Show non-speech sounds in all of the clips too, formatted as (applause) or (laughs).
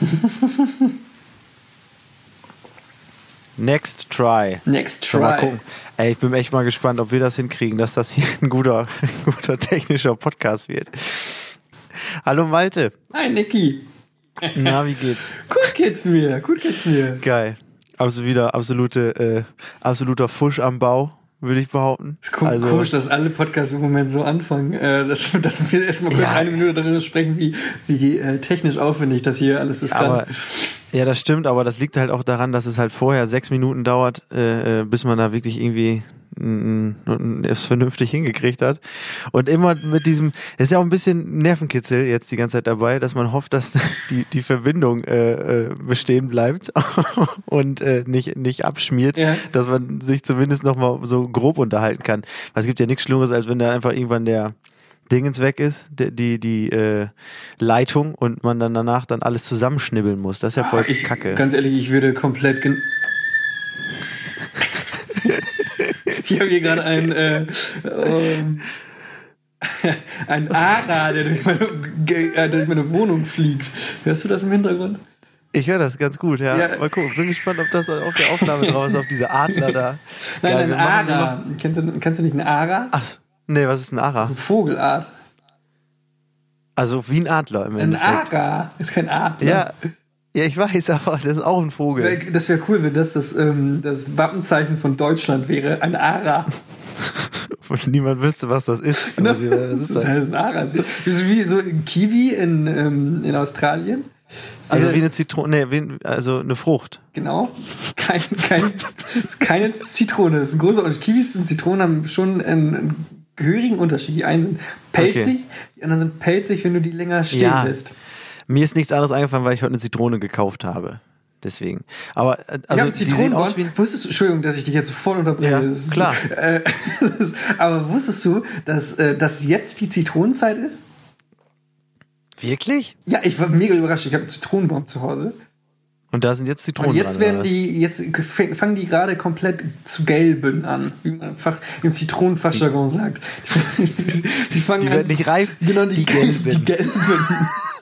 (laughs) Next try. Next Schon Mal try. gucken. Ey, ich bin echt mal gespannt, ob wir das hinkriegen, dass das hier ein guter, (laughs) ein guter technischer Podcast wird. Hallo Malte. Hi, Niki. Na, wie geht's? Gut geht's mir, gut geht's mir. Geil. Also wieder absolute, äh, absoluter Fusch am Bau, würde ich behaupten. Es ist ko- also, komisch, dass alle Podcasts im Moment so anfangen, äh, dass, (laughs) dass wir erstmal kurz Ja. eine Minute darüber sprechen, wie, wie äh, technisch aufwendig das hier alles ist. aber, ja, das stimmt, aber das liegt halt auch daran, dass es halt vorher sechs Minuten dauert, äh, äh, bis man da wirklich irgendwie es vernünftig hingekriegt hat. Und immer mit diesem, es ist ja auch ein bisschen Nervenkitzel jetzt die ganze Zeit dabei, dass man hofft, dass (laughs) die, die Verbindung äh, äh, bestehen bleibt (laughs) und äh, nicht, nicht abschmiert, Ja. dass man sich zumindest noch mal so grob unterhalten kann. Weil es gibt ja nichts Schlimmeres, als wenn da einfach irgendwann der Dingens weg ist, die, die, die äh, Leitung und man dann danach dann alles zusammenschnibbeln muss. Das ist ja voll ich, kacke. Ganz ehrlich, ich würde komplett. gen- (laughs) ich habe hier gerade ein äh, ähm, ein Ara, der durch meine, äh, durch meine Wohnung fliegt. Hörst du das im Hintergrund? Ich höre das ganz gut, ja. Ja. Mal gucken, bin gespannt, ob das auf der Aufnahme drauf ist, auf diese Adler da. Nein, Geil, ein Ara. Kennst du, kennst du nicht einen Ara? Ach, nee, was ist ein Ara? Eine Vogelart. Also wie ein Adler im Ein Endeffekt. Ara ist kein Adler. Ja, ja, ich weiß, (laughs) aber das ist auch ein Vogel. Das wäre cool, wenn das das, ähm, das Wappenzeichen von Deutschland wäre. Ein Ara. (laughs) Und niemand wüsste, was das ist. (laughs) Also, das ist Das ist ein Ara. Das ist wie so ein Kiwi in, ähm, in Australien. also Äh, wie eine Zitrone, nee, wie, also eine Frucht. Genau. Kein, kein, ist keine Zitrone. Das ist ein großer Unterschied. Kiwis und Zitronen haben schon einen, einen gehörigen Unterschied. Die einen sind pelzig, Okay. die anderen sind pelzig, wenn du die länger stehen Ja. lässt. Mir ist nichts anderes eingefallen, weil ich heute eine Zitrone gekauft habe. Deswegen. Aber äh, also hab die sehen aus wie Wusstest du, Entschuldigung, dass ich dich jetzt sofort unterbreche. Ja, ist, klar. Äh, (laughs) ist, aber wusstest du, dass, äh, dass jetzt die Zitronenzeit ist? Wirklich? Ja, ich war mega überrascht. Ich habe einen Zitronenbaum zu Hause. Und da sind jetzt Zitronen Und jetzt dran, werden die, jetzt fang- fangen die gerade komplett zu gelben an, wie man Fach, im Zitronenfachjargon sagt. (laughs) Die, die fangen Die an- werden nicht reif, Genau, die, die gelben. Die gelben.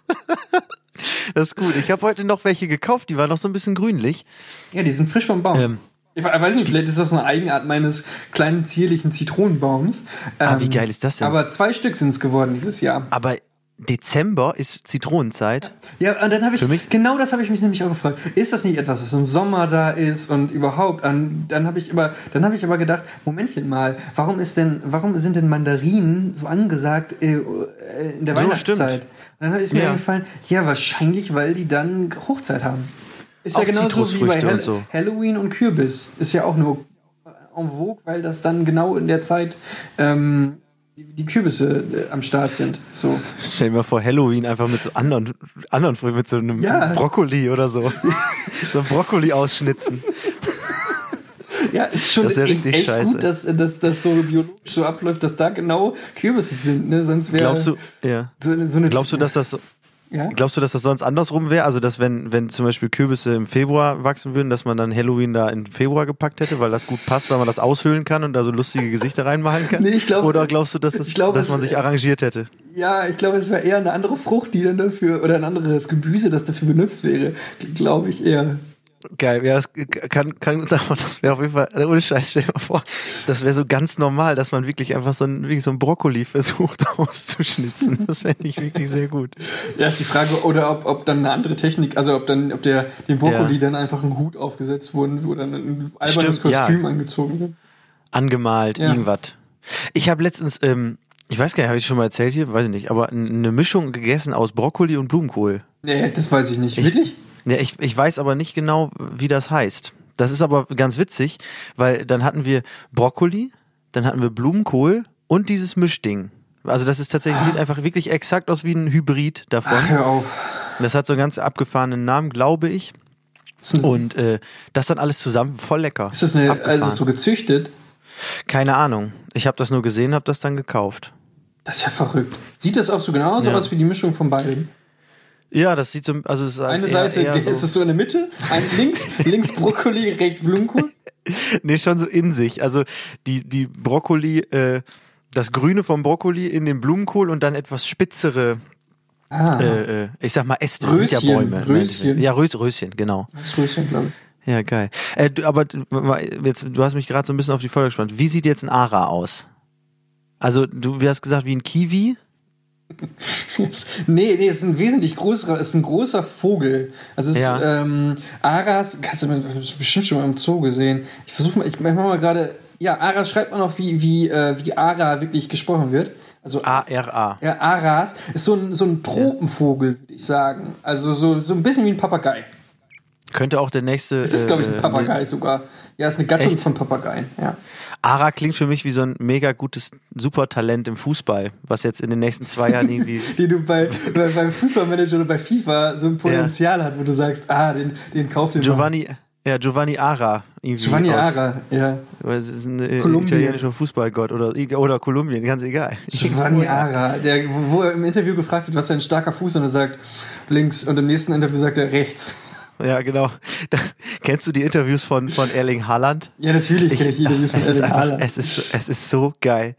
(laughs) Das ist gut. Ich habe heute noch welche gekauft, die waren noch so ein bisschen grünlich. ja, die sind frisch vom Baum. Ähm. ich we- weiß nicht, vielleicht ist das so eine Eigenart meines kleinen zierlichen Zitronenbaums. Ah, Ähm, wie geil ist das denn? Aber zwei Stück sind es geworden dieses Jahr. Aber Dezember ist Zitronenzeit. Ja, und dann habe ich, Für mich- genau das habe ich mich nämlich auch gefragt. Ist das nicht etwas, was im Sommer da ist und überhaupt? An, dann habe ich aber, dann habe ich aber gedacht, Momentchen mal, warum ist denn, warum sind denn Mandarinen so angesagt äh, äh, in der So, Weihnachtszeit? stimmt. Und dann ist mir Ja. eingefallen, ja, wahrscheinlich, weil die dann Hochzeit haben. Ist ja Auch genauso wie bei Hall und so. Halloween und Kürbis. Ist ja auch nur en vogue, weil das dann genau in der Zeit ähm, die, Kürbisse äh, am Start sind. So. Stell dir mal vor, Halloween einfach mit so anderen, anderen Früchten, mit so einem Ja. Brokkoli oder so. (laughs) so Brokkoli ausschnitzen. Ja, ist schon Das wär echt, richtig echt scheiße. gut, dass, dass das so biologisch so abläuft, dass da genau Kürbisse sind. Ne? Sonst wäre Glaubst du, ja. so, so eine Glaubst du, dass das, ja? glaubst du, dass das sonst andersrum wäre? Also, dass wenn, wenn zum Beispiel Kürbisse im Februar wachsen würden, dass man dann Halloween da in Februar gepackt hätte, weil das gut passt, weil man das aushöhlen kann und da so lustige Gesichter reinmalen kann? (laughs) Nee, ich glaub- Oder glaubst du, dass, das, glaub, dass man sich arrangiert hätte? ja, ich glaube, es wäre eher eine andere Frucht, die dann dafür, oder ein anderes Gemüse, das dafür benutzt wäre. Glaube ich eher. Geil, ja, das kann, kann uns aber, das wäre auf jeden Fall, ohne Scheiß, stell dir mal vor, das wäre so ganz normal, dass man wirklich einfach so ein, wirklich so ein Brokkoli versucht (laughs) auszuschnitzen. Das fände ich wirklich sehr gut. Ja, ist die Frage, oder ob, ob dann eine andere Technik, also ob dann, ob der, dem Brokkoli Ja. dann einfach ein Hut aufgesetzt wurde, wo dann ein albernes Stimmt, ja. Kostüm angezogen wird. Angemalt, Ja. irgendwas. Ich habe letztens, ähm, ich weiß gar nicht, habe ich schon mal erzählt hier, weiß ich nicht, aber eine Mischung gegessen aus Brokkoli und Blumenkohl. Nee, das weiß ich nicht. Wirklich? Ja, ich, ich weiß aber nicht genau, wie das heißt. Das ist aber ganz witzig, weil dann hatten wir Brokkoli, dann hatten wir Blumenkohl und dieses Mischding. Also das ist tatsächlich, sieht einfach wirklich exakt aus wie ein Hybrid davon. Ach, hör auf. Das hat so einen ganz abgefahrenen Namen, glaube ich. Und äh, das dann alles zusammen, voll lecker. ist das eine, Abgefahren. also ist so gezüchtet? Keine Ahnung. Ich habe das nur gesehen, habe das dann gekauft. Das ist ja verrückt. Sieht das auch so genauso Ja. aus wie die Mischung von beiden? Ja, das sieht so, also es ist Eine eher, Seite eher ist so, es so in der Mitte, ein links, (laughs) links Brokkoli, rechts Blumenkohl. (laughs) nee, schon so in sich. Also die die Brokkoli, äh, das Grüne vom Brokkoli in den Blumenkohl und dann etwas spitzere Ah, Äh, äh, ich sag mal Äste, das sind ja Röschen, Bäume. Röschen. Ja, Rös, Röschen, genau. das Röschen, glaube ich. Ja, geil. Äh, du, aber du- jetzt, du hast mich gerade so ein bisschen auf die Folge gespannt. Wie sieht jetzt ein Ara aus? Also, du wie hast gesagt, wie ein Kiwi? (laughs) nee, nee, es ist ein wesentlich größerer, es ist ein großer Vogel. Also es ist Ja. ähm, Aras, hast du bestimmt schon mal im Zoo gesehen. Ich versuche mal, ich mach mal gerade, ja, Aras schreibt man auch, wie, wie, äh, wie Ara wirklich gesprochen wird. Also A-R-A. ja, Aras ist so ein, so ein Tropenvogel, würde ich sagen. Also so, so ein bisschen wie ein Papagei. Könnte auch der nächste. Es ist, glaube ich, ein äh, Papagei sogar. Ja, ist eine Gattung Echt? von Papageien, ja. Ara klingt für mich wie so ein mega gutes Supertalent im Fußball, was jetzt in den nächsten zwei Jahren irgendwie. (laughs) Die du bei, bei, beim Fußballmanager oder bei FIFA so ein Potenzial hat, wo du sagst, ah, den, den kauft den mal. Giovanni, ja, Giovanni Ara. Irgendwie Giovanni aus, Ara, ja. weil Es ist ein äh, Kolumbien. italienischer Fußballgott oder, oder Kolumbien, ganz egal. (laughs) Giovanni Ara, der, wo er im Interview gefragt wird, was ist ein starker Fuß und er sagt links und im nächsten Interview sagt er rechts. Ja, genau. Das, kennst du die Interviews von, von Erling Haaland? Ja, natürlich kenne ich die Interviews von es, ist Erling einfach, Haaland. es, ist, es ist so geil.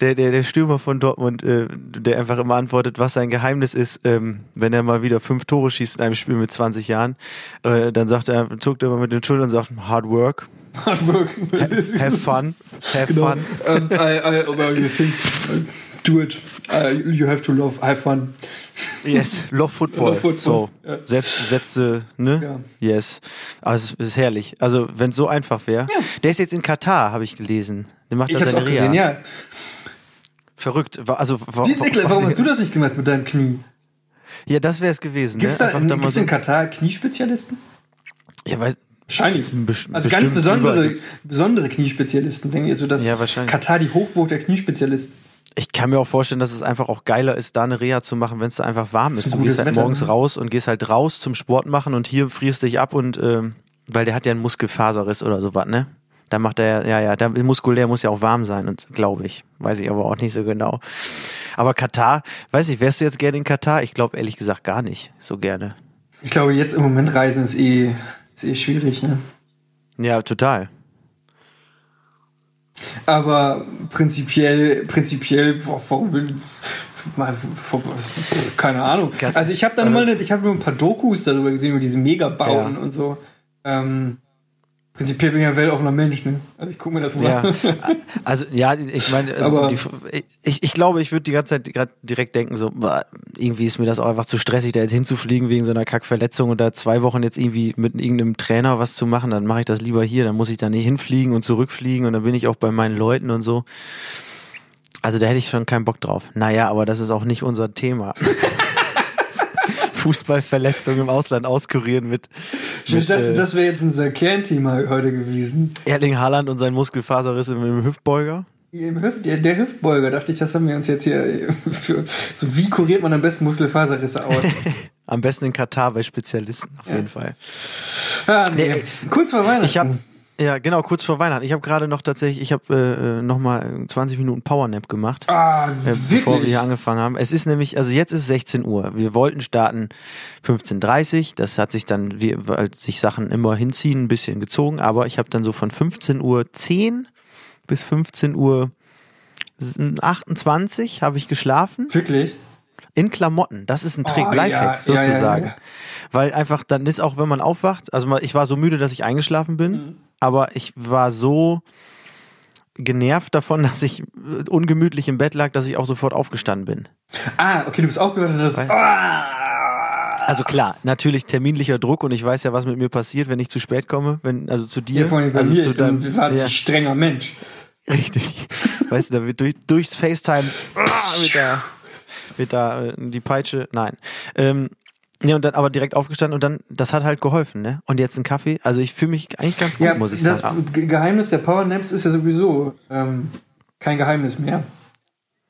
Der, der, der Stürmer von Dortmund, äh, der einfach immer antwortet, was sein Geheimnis ist, ähm, wenn er mal wieder fünf Tore schießt in einem Spiel mit 20 Jahren, äh, dann sagt er, zuckt er immer mit den Schultern und sagt, hard work, Hard work. have fun, (laughs) have Genau. fun. Um, I, I, well, you think, do it. Uh, you have to love, have fun. Yes, love football. Love football, So, ja. Selbstsätze, ne? Ja. Yes. Aber es ist, es ist herrlich. Also, wenn es so einfach wäre. Der ist jetzt in Katar, habe ich gelesen. Der macht Ich da seine auch Reha. gesehen, ja. Verrückt. Also, Die, Niklas, warum hast du das nicht gemacht mit deinem Knie? Ja, das wäre es gewesen. Gibt's ne? da Einfach in, da mal gibt's so, in Katar Kniespezialisten? ja, weiß, Wahrscheinlich. Best- also ganz besondere, überall. besondere Kniespezialisten. Denke ich, so dass Ja, wahrscheinlich. Katar die Hochburg der Kniespezialisten. Ich kann mir auch vorstellen, dass es einfach auch geiler ist, da eine Reha zu machen, wenn es da einfach warm ist. ein Du gehst halt Wetter, morgens ne? raus und gehst halt raus zum Sport machen und hier frierst dich ab und ähm, weil der hat ja einen Muskelfaserriss oder sowas, ne? Da macht er, ja, ja, da muskulär muss ja auch warm sein und glaube ich. Weiß ich aber auch nicht so genau. Aber Katar, weiß ich, wärst du jetzt gerne in Katar? Ich glaube ehrlich gesagt gar nicht so gerne. Ich glaube, jetzt im Moment reisen ist eh, ist eh schwierig, ne? Ja, total. Aber prinzipiell, prinzipiell, boah, warum will keine Ahnung. Also ich habe dann also- mal, ich habe nur ein paar Dokus darüber gesehen über diese Megabauten Ja. und so. Ähm, prinzipiell bin ich ein weltoffener Mensch, ne? Also ich gucke mir das mal Ja, an. (laughs) also ja, ich meine, also die, ich, ich glaube, ich würde die ganze Zeit gerade direkt denken, so irgendwie ist mir das auch einfach zu stressig, da jetzt hinzufliegen wegen so einer Kackverletzung und da zwei Wochen jetzt irgendwie mit irgendeinem Trainer was zu machen, dann mache ich das lieber hier, dann muss ich da nicht hinfliegen und zurückfliegen und dann bin ich auch bei meinen Leuten und so. Also da hätte ich schon keinen Bock drauf. Naja, aber das ist auch nicht unser Thema. (laughs) Fußballverletzung im Ausland auskurieren mit, Ich mit dachte, äh, das wäre jetzt unser Kernthema heute gewesen. Erling Haaland und sein Muskelfaserriss im, Hüftbeuger. Hüft, der, Hüftbeuger, dachte ich, das haben wir uns jetzt hier für, so wie kuriert man am besten Muskelfaserrisse aus? (laughs) Am besten in Katar bei Spezialisten, auf jeden Fall. ah, nee. Nee, Kurz vor Weihnachten. Ich habe ja genau kurz vor Weihnachten. Ich habe gerade noch tatsächlich, ich habe äh, äh, noch mal 20 Minuten Powernap gemacht, ah, äh, bevor wir hier angefangen haben. Es ist nämlich, also jetzt ist 16 Uhr. Wir wollten starten 15:30. Das hat sich dann, wie, weil sich Sachen immer hinziehen, ein bisschen gezogen. Aber ich habe dann so von 15 Uhr 10 bis 15 Uhr 28 habe ich geschlafen Wirklich? In Klamotten. Das ist ein Trick, Oh, Lifehack ja, ja, ja, sozusagen. ja. Weil einfach dann ist auch, wenn man aufwacht, also ich war so müde, dass ich eingeschlafen bin, Mhm. aber ich war so genervt davon, (laughs) dass ich äh, ungemütlich im Bett lag, dass ich auch sofort aufgestanden bin. Ah, okay, du bist aufgewacht und das. Ah, Also klar, natürlich terminlicher Druck und ich weiß ja, was mit mir passiert, wenn ich zu spät komme, wenn also zu dir, hier vorhin bei also mir, zu ich bin ein deinem, wahnsinnig ja, strenger Mensch. richtig. (laughs) weißt du, da wird durch, durchs FaceTime ah, mit da mit da äh, die Peitsche, nein. Ähm, ja, und dann aber direkt aufgestanden und dann, das hat halt geholfen, ne? Und jetzt ein Kaffee. Also ich fühle mich eigentlich ganz gut, Ja, muss ich das sagen. Ge- Geheimnis der Powernaps ist ja sowieso ähm, kein Geheimnis mehr.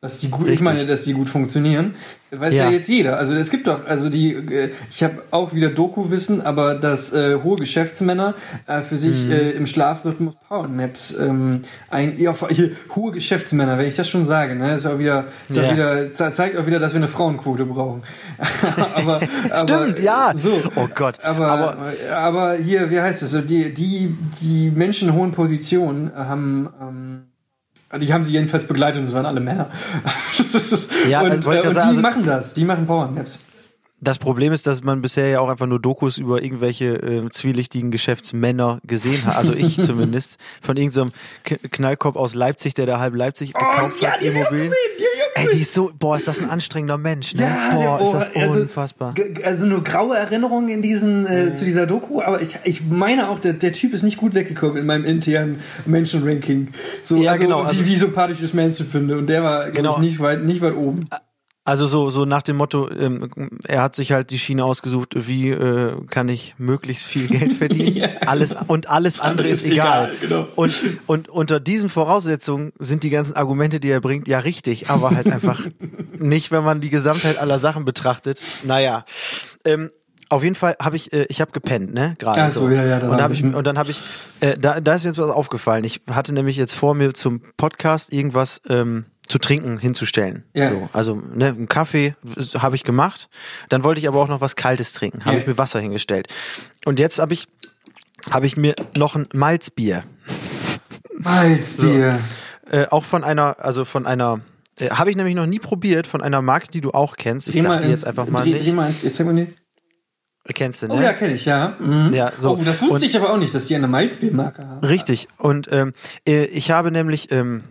Dass die gut, ich meine, dass die gut funktionieren, weiß ja. Ja. jetzt jeder. Also es gibt doch, also die, äh, ich habe auch wieder Doku-Wissen, aber dass äh, hohe Geschäftsmänner äh, für sich Mhm. äh, im Schlafrhythmus Powernaps ähm, ein, ja, hier hohe Geschäftsmänner, wenn ich das schon sage, ne, ist auch wieder, ist Ja. auch wieder ze- zeigt auch wieder, dass wir eine Frauenquote brauchen. (laughs) aber, aber Stimmt, ja. So, Oh Gott. aber, Aber- aber, hier, wie heißt es? Die, die, die Menschen in hohen Positionen haben, ähm, Die haben sie jedenfalls begleitet und es waren alle Männer. (laughs) Ja, und, äh, und die also- machen das, die machen Powernaps. Das Problem ist, dass man bisher ja auch einfach nur Dokus über irgendwelche äh, zwielichtigen Geschäftsmänner gesehen hat. Also ich (laughs) zumindest. Von irgendeinem Knallkopf aus Leipzig, der da halb Leipzig gekauft Oh, ja, hat, Immobilien. gesehen, Ey, die ist so, boah, ist das ein anstrengender Mensch, ne? boah, der- ist das also, unfassbar. Also nur graue Erinnerungen in diesen, äh, zu dieser Doku, aber ich, ich meine auch, der, der Typ ist nicht gut weggekommen in meinem internen Menschenranking. So, Ja, also, genau, also- wie, wie sympathisch ich Menschen finde. Und der war, Genau. ich, nicht weit, nicht weit oben. Also so, so nach dem Motto, ähm, er hat sich halt die Schiene ausgesucht, wie äh, kann ich möglichst viel Geld (laughs) verdienen. Ja. Alles und alles andere ist egal. genau. Und, und unter diesen Voraussetzungen sind die ganzen Argumente, die er bringt, ja richtig, aber halt einfach (laughs) nicht, wenn man die Gesamtheit aller Sachen betrachtet. Naja. Ähm, auf jeden Fall habe ich, äh, ich habe gepennt, ne? Gerade Ach so, ja, ja, da und, hab ich- und dann habe ich, äh, da, da ist mir jetzt was aufgefallen. Ich hatte nämlich jetzt vor mir zum Podcast irgendwas ähm, zu trinken hinzustellen. Ja. So, also ne, einen Kaffee habe ich gemacht. Dann wollte ich aber auch noch was Kaltes trinken. Habe Ja. ich mir Wasser hingestellt. Und jetzt habe ich, habe ich mir noch ein Malzbier Malzbier. äh, auch von einer, also von einer, äh, habe ich nämlich noch nie probiert, von einer Marke, die du auch kennst. Ich Dreh sag dir jetzt einfach mal dreh, nicht. Dreh mal ins, jetzt zeig mal die. Kennst du, ne? Oh ja, kenne ich, ja. Mhm. Ja, so. Oh, das wusste Und- ich aber auch nicht, dass die eine Malzbiermarke haben. Richtig. Und ähm, äh, ich habe nämlich ähm,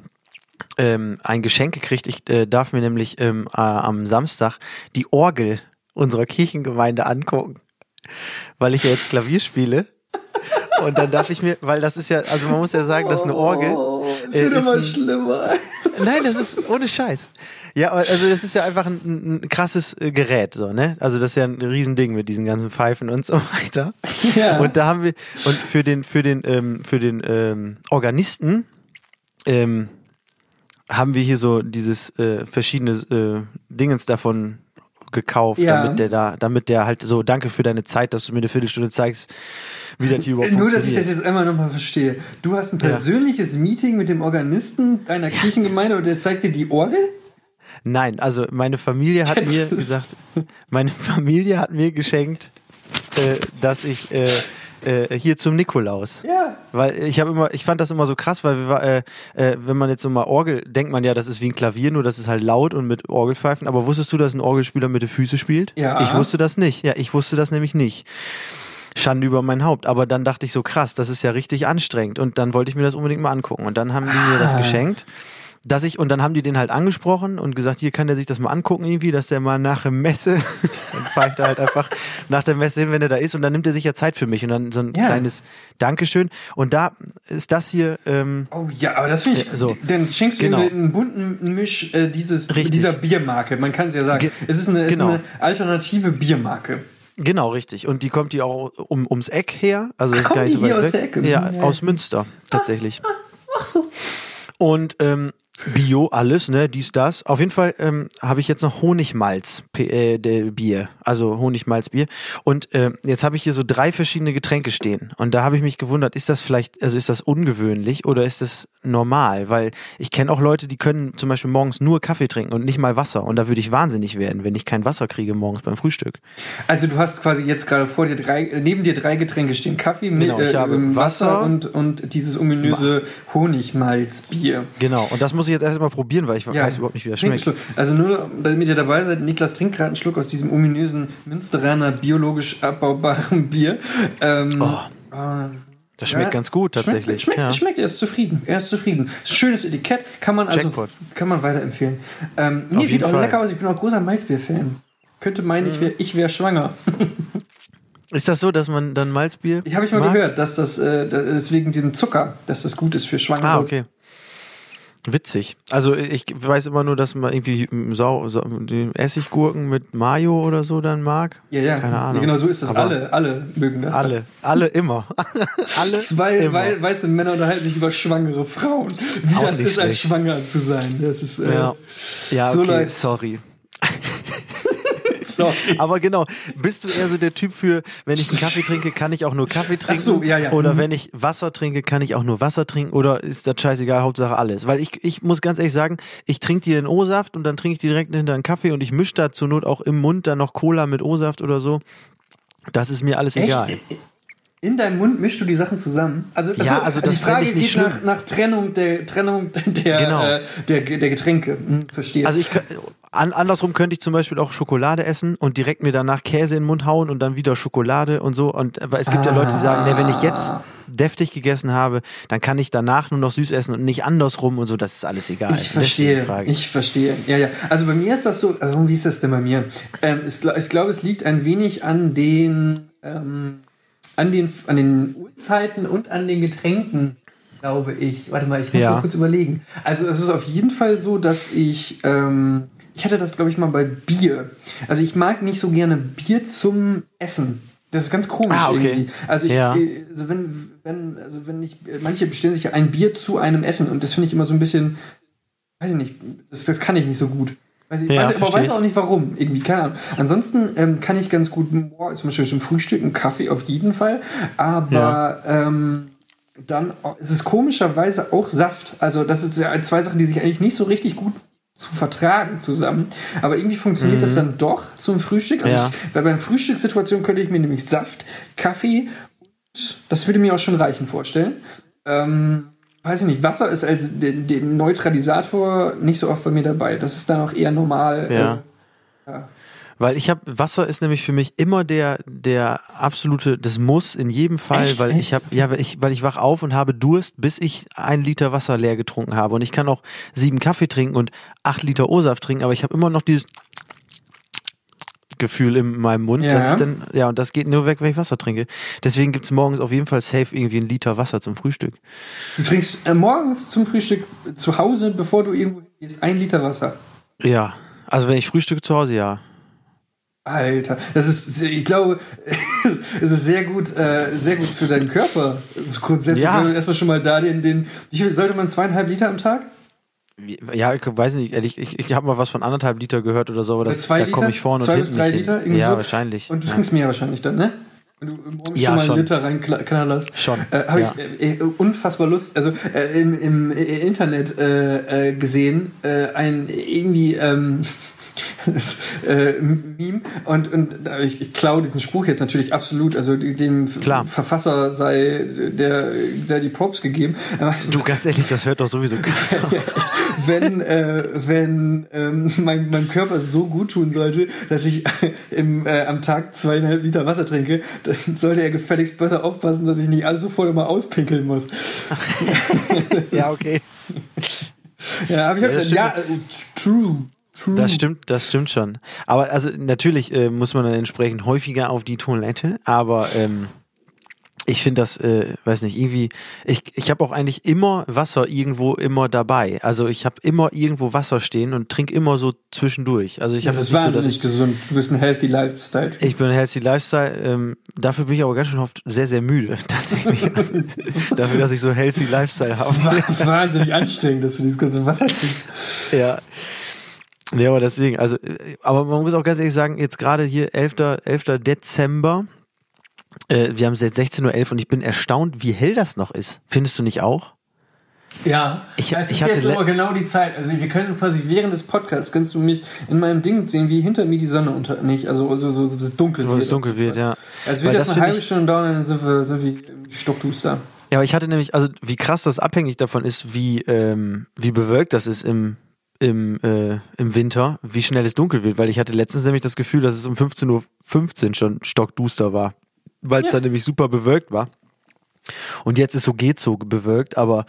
ähm, ein Geschenk gekriegt. Ich äh, darf mir nämlich ähm, äh, am Samstag die Orgel unserer Kirchengemeinde angucken, weil ich ja jetzt Klavier spiele. Und dann darf ich mir, weil das ist ja, also man muss ja sagen, das ist eine Orgel. Oh, es äh, wird ist immer ein- schlimmer. Nein, das ist ohne Scheiß. Ja, also das ist ja einfach ein, ein krasses äh, Gerät, so, ne? Also das ist ja ein Riesending mit diesen ganzen Pfeifen und so weiter. Ja. Und da haben wir, und für den, für den, ähm, für den ähm, Organisten ähm, haben wir hier so dieses äh, verschiedene äh, Dingens davon gekauft, Ja. damit der da, damit der halt so, danke für deine Zeit, dass du mir eine Viertelstunde zeigst, wie das hier überhaupt Nur, dass ich das jetzt einmal nochmal verstehe. Du hast ein persönliches Meeting mit dem Organisten deiner Kirchengemeinde und der zeigt dir die Orgel? Nein, also meine Familie hat Das mir gesagt, meine Familie hat mir geschenkt, äh, dass ich äh, äh, hier zum Nikolaus. Ja. Weil ich habe immer, ich fand das immer so krass, weil wir, äh, äh, wenn man jetzt mal Orgel, denkt man ja, das ist wie ein Klavier, nur das ist halt laut und mit Orgelpfeifen. Aber wusstest du, dass ein Orgelspieler mit den Füßen spielt? Ja. Ich wusste das nicht. Ja, ich wusste das nämlich nicht. Schande über mein Haupt. Aber dann dachte ich so, krass, das ist ja richtig anstrengend. Und dann wollte ich mir das unbedingt mal angucken. Und dann haben die mir das Ah. geschenkt. Dass ich, und dann haben die den halt angesprochen und gesagt, hier kann der sich das mal angucken irgendwie, dass der mal nach der Messe, (laughs) dann pfeift er halt einfach nach der Messe hin, wenn er da ist und dann nimmt er sich ja Zeit für mich und dann so ein Ja. kleines Dankeschön. Und da ist das hier, ähm, Oh ja, aber das finde ich. Ja, so. Dann schenkst du Genau. einen bunten Misch äh, dieses, Richtig. dieser Biermarke. Man kann es ja sagen. Ge- es ist eine, genau. ist eine alternative Biermarke. Genau, richtig. Und die kommt die auch um, ums Eck her. Also das ist gar nicht so die hier weit aus weg. der Ecke? Ja, Ja. aus Münster tatsächlich. Ach so. Und ähm, Bio, alles, ne, dies, das. Auf jeden Fall ähm, habe ich jetzt noch Honigmalz äh, der Bier, also Honigmalzbier. Und ähm, jetzt habe ich hier so drei verschiedene Getränke stehen. Und da habe ich mich gewundert, ist das vielleicht, also ist das ungewöhnlich oder ist das normal? Weil ich kenne auch Leute, die können zum Beispiel morgens nur Kaffee trinken und nicht mal Wasser. Und da würde ich wahnsinnig werden, wenn ich kein Wasser kriege morgens beim Frühstück. Also du hast quasi jetzt gerade vor dir drei, äh, neben dir drei Getränke stehen. Kaffee, Genau, ich habe ähm, Wasser. und, und dieses ominöse Honigmalzbier. Genau. Und das muss ich jetzt erst mal probieren, weil ich Ja. weiß überhaupt nicht, wie das schmeckt. Also nur, damit ihr dabei seid, Niklas trinkt gerade einen Schluck aus diesem ominösen Münsteraner biologisch abbaubaren Bier. Ähm, Oh. äh, Das schmeckt ja, ganz gut tatsächlich. Schmeckt, schmeckt, ja. schmeckt, er ist zufrieden. Er ist zufrieden. Schönes Etikett, kann man also Jackpot. kann man weiterempfehlen. Ähm, nee, sieht auch Fall. lecker aus. Ich bin auch großer Malzbier-Fan. Könnte meinen, ich wäre ich wär schwanger. Ist das so, dass man dann Malzbier? Ich habe ich mal mag? gehört, dass das äh, das wegen diesem Zucker, dass das gut ist für Schwangere. Ah, okay. Witzig. Also ich weiß immer nur, dass man irgendwie Sau, Sau, die Essiggurken mit Mayo oder so dann mag. Ja, ja. Keine Ahnung. Genau so ist das. Aber alle, alle mögen das. Alle, alle immer. (laughs) alle Zwei immer. wei weiße Männer unterhalten sich über schwangere Frauen. Wie Auch das ist, als schlecht. schwanger zu sein. Das ist äh, Ja, ja so okay, leid. sorry. (laughs) sorry. Aber genau, bist du eher so der Typ für, wenn ich einen Kaffee trinke, kann ich auch nur Kaffee trinken? so, ja, ja. Oder Mhm. wenn ich Wasser trinke, kann ich auch nur Wasser trinken? Oder ist das scheißegal, Hauptsache alles? Weil ich, ich muss ganz ehrlich sagen, ich trinke dir einen O-Saft und dann trinke ich die direkt hinter einen Kaffee und ich mische da zur Not auch im Mund dann noch Cola mit O-Saft oder so. Das ist mir alles egal. In deinem Mund mischst du die Sachen zusammen. Also, Ja, also das die Frage ich nicht geht nach, schlimm. nach Trennung der Trennung (laughs) der, Genau. äh, der, der Getränke. Hm, verstehe. Also ich an, andersrum könnte ich zum Beispiel auch Schokolade essen und direkt mir danach Käse in den Mund hauen und dann wieder Schokolade und so. Und weil es gibt ja Leute, die sagen, ne, wenn ich jetzt deftig gegessen habe, dann kann ich danach nur noch süß essen und nicht andersrum und so. Das ist alles egal. Ich verstehe. frage ich. Ich verstehe. Ja, ja. Also bei mir ist das so, also wie ist das denn bei mir? Ähm, es, ich glaube, es liegt ein wenig an den, ähm, an den, an den Uhrzeiten und an den Getränken, glaube ich. Warte mal, ich muss Ja. mal kurz überlegen. Also es ist auf jeden Fall so, dass ich, ähm, ich hatte das, glaube ich, mal bei Bier. Also ich mag nicht so gerne Bier zum Essen. Das ist ganz komisch Ah, okay. irgendwie. Also ich, Ja. äh, also wenn, wenn, also wenn ich, manche bestellen sich ein Bier zu einem Essen und das finde ich immer so ein bisschen, weiß ich nicht, das, das kann ich nicht so gut. Weiß ich, Ja, weiß, aber weiß auch nicht warum, irgendwie, keine Ahnung. Ansonsten ähm, kann ich ganz gut zum Beispiel zum Frühstück einen Kaffee auf jeden Fall, aber ähm, dann auch- es ist komischerweise auch Saft. Also das ist ja zwei Sachen, die sich eigentlich nicht so richtig gut zu vertragen zusammen. Aber irgendwie funktioniert das dann doch zum Frühstück. Also Mhm. Ja. ich, weil beim Frühstückssituation könnte ich mir nämlich Saft, Kaffee und das würde mir auch schon reichen vorstellen. Ähm, weiß ich nicht, Wasser ist als den, Neutralisator nicht so oft bei mir dabei. Das ist dann auch eher normal. Ja. Ja. Weil ich habe Wasser ist nämlich für mich immer der der absolute das muss in jedem Fall, Echt? weil ich habe ja weil ich weil ich wach auf und habe Durst, bis ich ein Liter Wasser leer getrunken habe und ich kann auch sieben Kaffee trinken und acht Liter O-Saft trinken, aber ich habe immer noch dieses Gefühl in meinem Mund, Ja. dass ich dann ja und das geht nur weg, wenn ich Wasser trinke. Deswegen gibt's morgens auf jeden Fall safe irgendwie ein Liter Wasser zum Frühstück. Du trinkst äh, morgens zum Frühstück zu Hause, bevor du irgendwo gehst, ein Liter Wasser. Ja, also wenn ich frühstücke zu Hause, ja. Alter, das ist, sehr- ich glaube, (laughs) es ist sehr gut, äh, sehr gut für deinen Körper. So grundsätzlich, Ja. erstmal schon mal da den, den, wie viel sollte man zweieinhalb Liter am Tag? Ja, ich weiß nicht, ehrlich, ich, ich habe mal was von anderthalb Liter gehört oder so, aber das, da komme ich vorne und bis hinten drei nicht Liter? hin. Ja, so? wahrscheinlich. Und du ja. trinkst mehr wahrscheinlich dann, ne? Wenn du morgens Ja, schon mal einen schon. Liter reinknallerst. Schon, Äh, Habe ja. ich äh, äh, unfassbar Lust, also äh, im, im äh, Internet äh, äh, gesehen, äh, ein irgendwie ähm, das, äh, Meme und, und äh, ich, ich klaue diesen Spruch jetzt natürlich absolut, also dem Klar. Verfasser sei der, der die Props gegeben. Du, ganz ehrlich, das hört doch sowieso keiner. (laughs) ja. Wenn, äh, wenn ähm, mein, mein Körper so gut tun sollte, dass ich im, äh, am Tag zweieinhalb Liter Wasser trinke, dann sollte er gefälligst besser aufpassen, dass ich nicht alles sofort immer auspinkeln muss. (laughs) ja, okay. Ja, aber ich hab Ja, gesagt, ja, äh, true. True. Das stimmt, das stimmt schon. Aber also natürlich äh, muss man dann entsprechend häufiger auf die Toilette, aber ähm, ich finde das, äh, weiß nicht, irgendwie, ich, ich habe auch eigentlich immer Wasser irgendwo immer dabei. Also ich habe immer irgendwo Wasser stehen und trinke immer so zwischendurch. Also ich Das habe ist nicht so, wahnsinnig ich gesund. Du bist ein healthy Lifestyle. Ich bin ein Healthy Lifestyle. Ähm, dafür bin ich aber ganz schön oft sehr, sehr müde. (laughs) Tatsächlich. Also, (laughs) dafür, dass ich so Healthy Lifestyle habe. Wahnsinnig anstrengend, dass du dieses ganze Wasser trinkst. Ja. Ja, aber deswegen, also, äh, aber man muss auch ganz ehrlich sagen, jetzt gerade hier 11. 11. Dezember, äh, wir haben es jetzt 16.11 Uhr und ich bin erstaunt, wie hell das noch ist. Findest du nicht auch? Ja, Ich- es ich ist hatte jetzt aber genau die Zeit. Also wir können quasi während des Podcasts kannst du mich in meinem Ding sehen, wie hinter mir die Sonne unter nicht, also so, so, so es dunkel Wo es dunkel wird, ja. Also Weil wird das das eine halbe Stunde dauern, dann sind wir, wir im Stockduster. Ja, aber ich hatte nämlich, also wie krass das abhängig davon ist, wie, ähm, wie bewölkt das ist im, im, äh, im Winter, wie schnell es dunkel wird, weil ich hatte letztens nämlich das Gefühl, dass es um 15.15 Uhr schon stockduster war, weil es Ja. dann nämlich super bewölkt war. Und jetzt ist so geht so bewölkt, aber